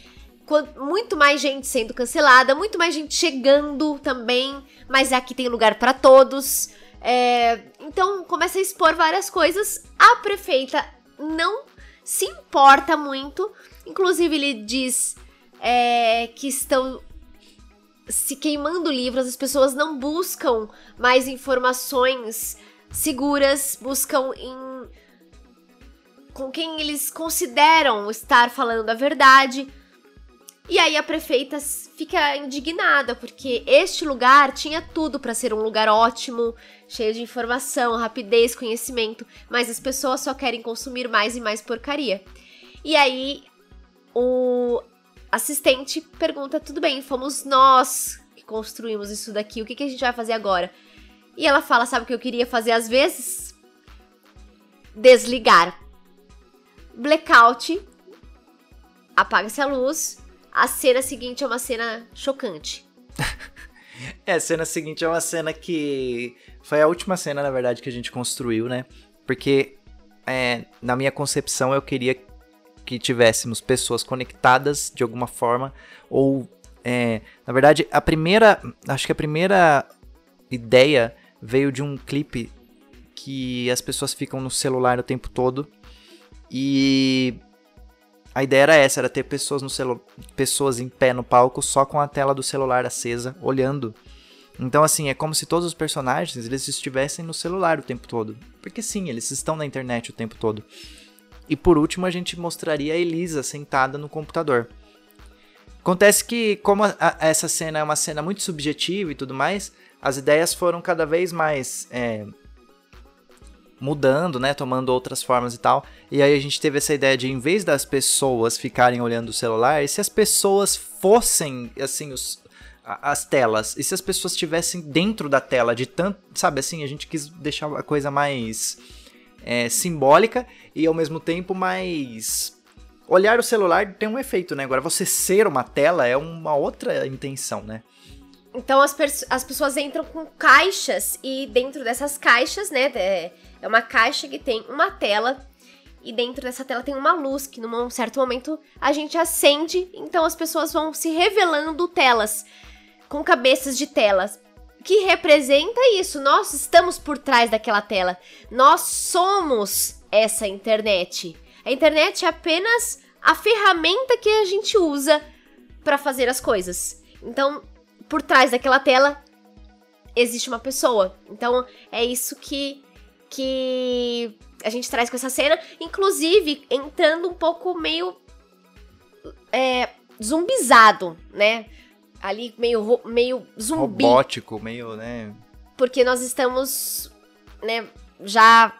muito mais gente sendo cancelada, muito mais gente chegando também, mas aqui tem lugar para todos. É, então, começa a expor várias coisas. A prefeita não se importa muito. Inclusive, ele diz é, que estão se queimando livros, as pessoas não buscam mais informações seguras, buscam em com quem eles consideram estar falando a verdade. E aí a prefeita fica indignada porque este lugar tinha tudo para ser um lugar ótimo, cheio de informação, rapidez, conhecimento, mas as pessoas só querem consumir mais e mais porcaria. E aí o assistente pergunta: tudo bem, fomos nós que construímos isso daqui, o que, que a gente vai fazer agora? E ela fala: sabe o que eu queria fazer às vezes? Desligar. Blackout. Apaga-se a luz. A cena seguinte é uma cena chocante. É, a cena seguinte é uma cena que foi a última cena, na verdade, que a gente construiu, né? Porque é, na minha concepção eu queria que tivéssemos pessoas conectadas de alguma forma ou é, na verdade a primeira acho que a primeira ideia veio de um clipe que as pessoas ficam no celular o tempo todo e a ideia era essa, era ter pessoas no celu pessoas em pé no palco só com a tela do celular acesa, olhando. Então assim, é como se todos os personagens eles estivessem no celular o tempo todo. Porque sim, eles estão na internet o tempo todo. E por último, a gente mostraria a Elisa sentada no computador. Acontece que, como a- a- essa cena é uma cena muito subjetiva e tudo mais, as ideias foram cada vez mais é, mudando, né? Tomando outras formas e tal. E aí a gente teve essa ideia de, em vez das pessoas ficarem olhando o celular, e se as pessoas fossem, assim, os, as telas, e se as pessoas estivessem dentro da tela, de tanto, sabe assim, a gente quis deixar a coisa mais é, simbólica e ao mesmo tempo mais olhar o celular tem um efeito, né? Agora, você ser uma tela é uma outra intenção, né? Então as, as pessoas entram com caixas e dentro dessas caixas, né? É, é uma caixa que tem uma tela e dentro dessa tela tem uma luz que num certo momento a gente acende, então as pessoas vão se revelando telas com cabeças de telas que representa isso. Nós estamos por trás daquela tela. Nós somos essa internet. A internet é apenas a ferramenta que a gente usa para fazer as coisas. Então, por trás daquela tela existe uma pessoa. Então, é isso que que a gente traz com essa cena, inclusive entrando um pouco meio é, zumbizado, né? Ali meio meio zumbi. Robótico, meio, né? Porque nós estamos, né, já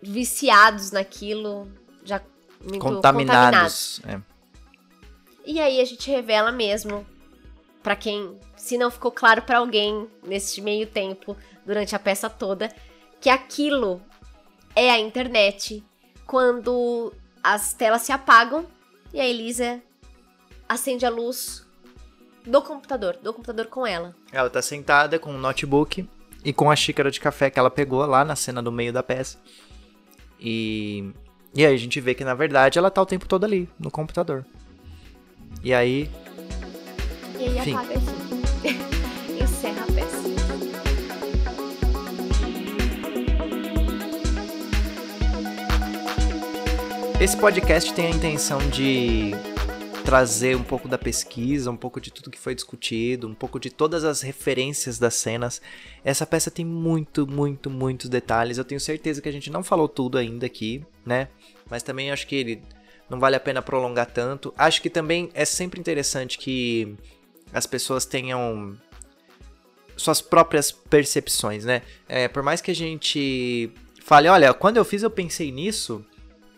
viciados naquilo, já contaminados. contaminados. É. E aí a gente revela mesmo para quem, se não ficou claro para alguém nesse meio tempo, durante a peça toda, que aquilo é a internet quando as telas se apagam e a Elisa acende a luz do computador, do computador com ela. Ela tá sentada com o um notebook e com a xícara de café que ela pegou lá na cena do meio da peça. E e aí a gente vê que na verdade ela tá o tempo todo ali, no computador. E aí. E aí Enfim. apaga assim. Encerra a peça. Esse podcast tem a intenção de trazer um pouco da pesquisa, um pouco de tudo que foi discutido, um pouco de todas as referências das cenas. Essa peça tem muito, muito, muitos detalhes. Eu tenho certeza que a gente não falou tudo ainda aqui, né? Mas também acho que ele não vale a pena prolongar tanto. Acho que também é sempre interessante que as pessoas tenham suas próprias percepções, né? É, por mais que a gente fale, olha, quando eu fiz eu pensei nisso,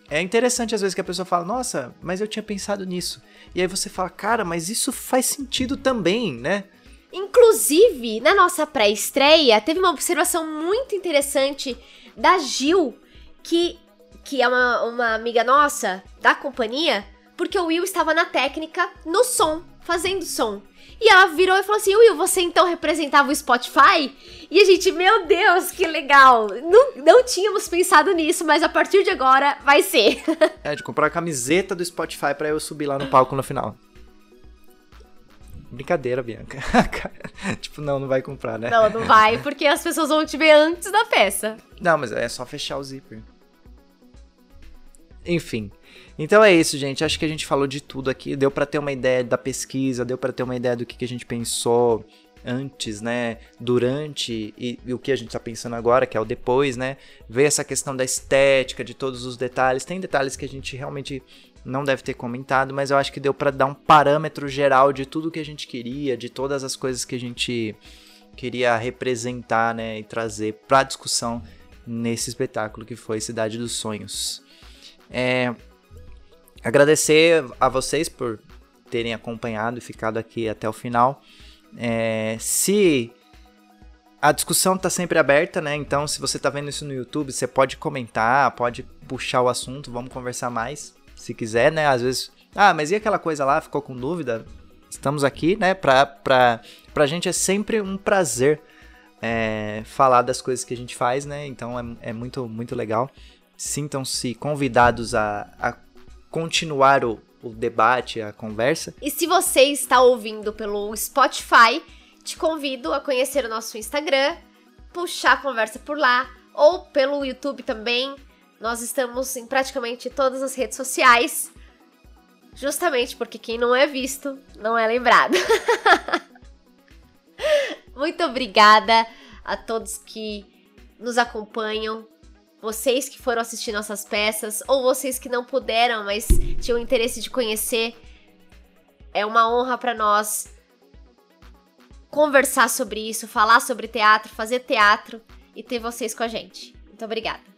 é interessante às vezes que a pessoa fala, nossa, mas eu tinha pensado nisso. E aí você fala, cara, mas isso faz sentido também, né? Inclusive, na nossa pré-estreia, teve uma observação muito interessante da Gil, que, que é uma, uma amiga nossa da companhia, porque o Will estava na técnica, no som, fazendo som. E ela virou e falou assim: Will, você então representava o Spotify? E a gente, meu Deus, que legal! Não, não tínhamos pensado nisso, mas a partir de agora vai ser. é, de comprar a camiseta do Spotify para eu subir lá no palco no final. Brincadeira, Bianca. tipo, não, não vai comprar, né? Não, não vai, porque as pessoas vão te ver antes da peça. Não, mas é só fechar o zíper. Enfim. Então é isso, gente. Acho que a gente falou de tudo aqui. Deu para ter uma ideia da pesquisa, deu para ter uma ideia do que, que a gente pensou antes, né? Durante e, e, o que a gente tá pensando agora, que é o depois, né? Ver essa questão da estética, de todos os detalhes. Tem detalhes que a gente realmente não deve ter comentado, mas eu acho que deu para dar um parâmetro geral de tudo que a gente queria, de todas as coisas que a gente queria representar, né, e trazer para discussão nesse espetáculo que foi Cidade dos Sonhos. É, Agradecer a vocês por terem acompanhado e ficado aqui até o final. É, se a discussão está sempre aberta, né? Então, se você está vendo isso no YouTube, você pode comentar, pode puxar o assunto, vamos conversar mais, se quiser, né? Às vezes, ah, mas e aquela coisa lá, ficou com dúvida? Estamos aqui, né? Pra, pra, pra gente é sempre um prazer é, falar das coisas que a gente faz, né? Então é, é muito, muito legal. Sintam-se convidados a, a continuar o, o debate, a conversa. E se você está ouvindo pelo Spotify, te convido a conhecer o nosso Instagram, puxar a conversa por lá, ou pelo YouTube também. Nós estamos em praticamente todas as redes sociais, justamente porque quem não é visto não é lembrado. Muito obrigada a todos que nos acompanham vocês que foram assistir nossas peças, ou vocês que não puderam, mas tinham interesse de conhecer. É uma honra para nós conversar sobre isso, falar sobre teatro, fazer teatro e ter vocês com a gente. Muito obrigada.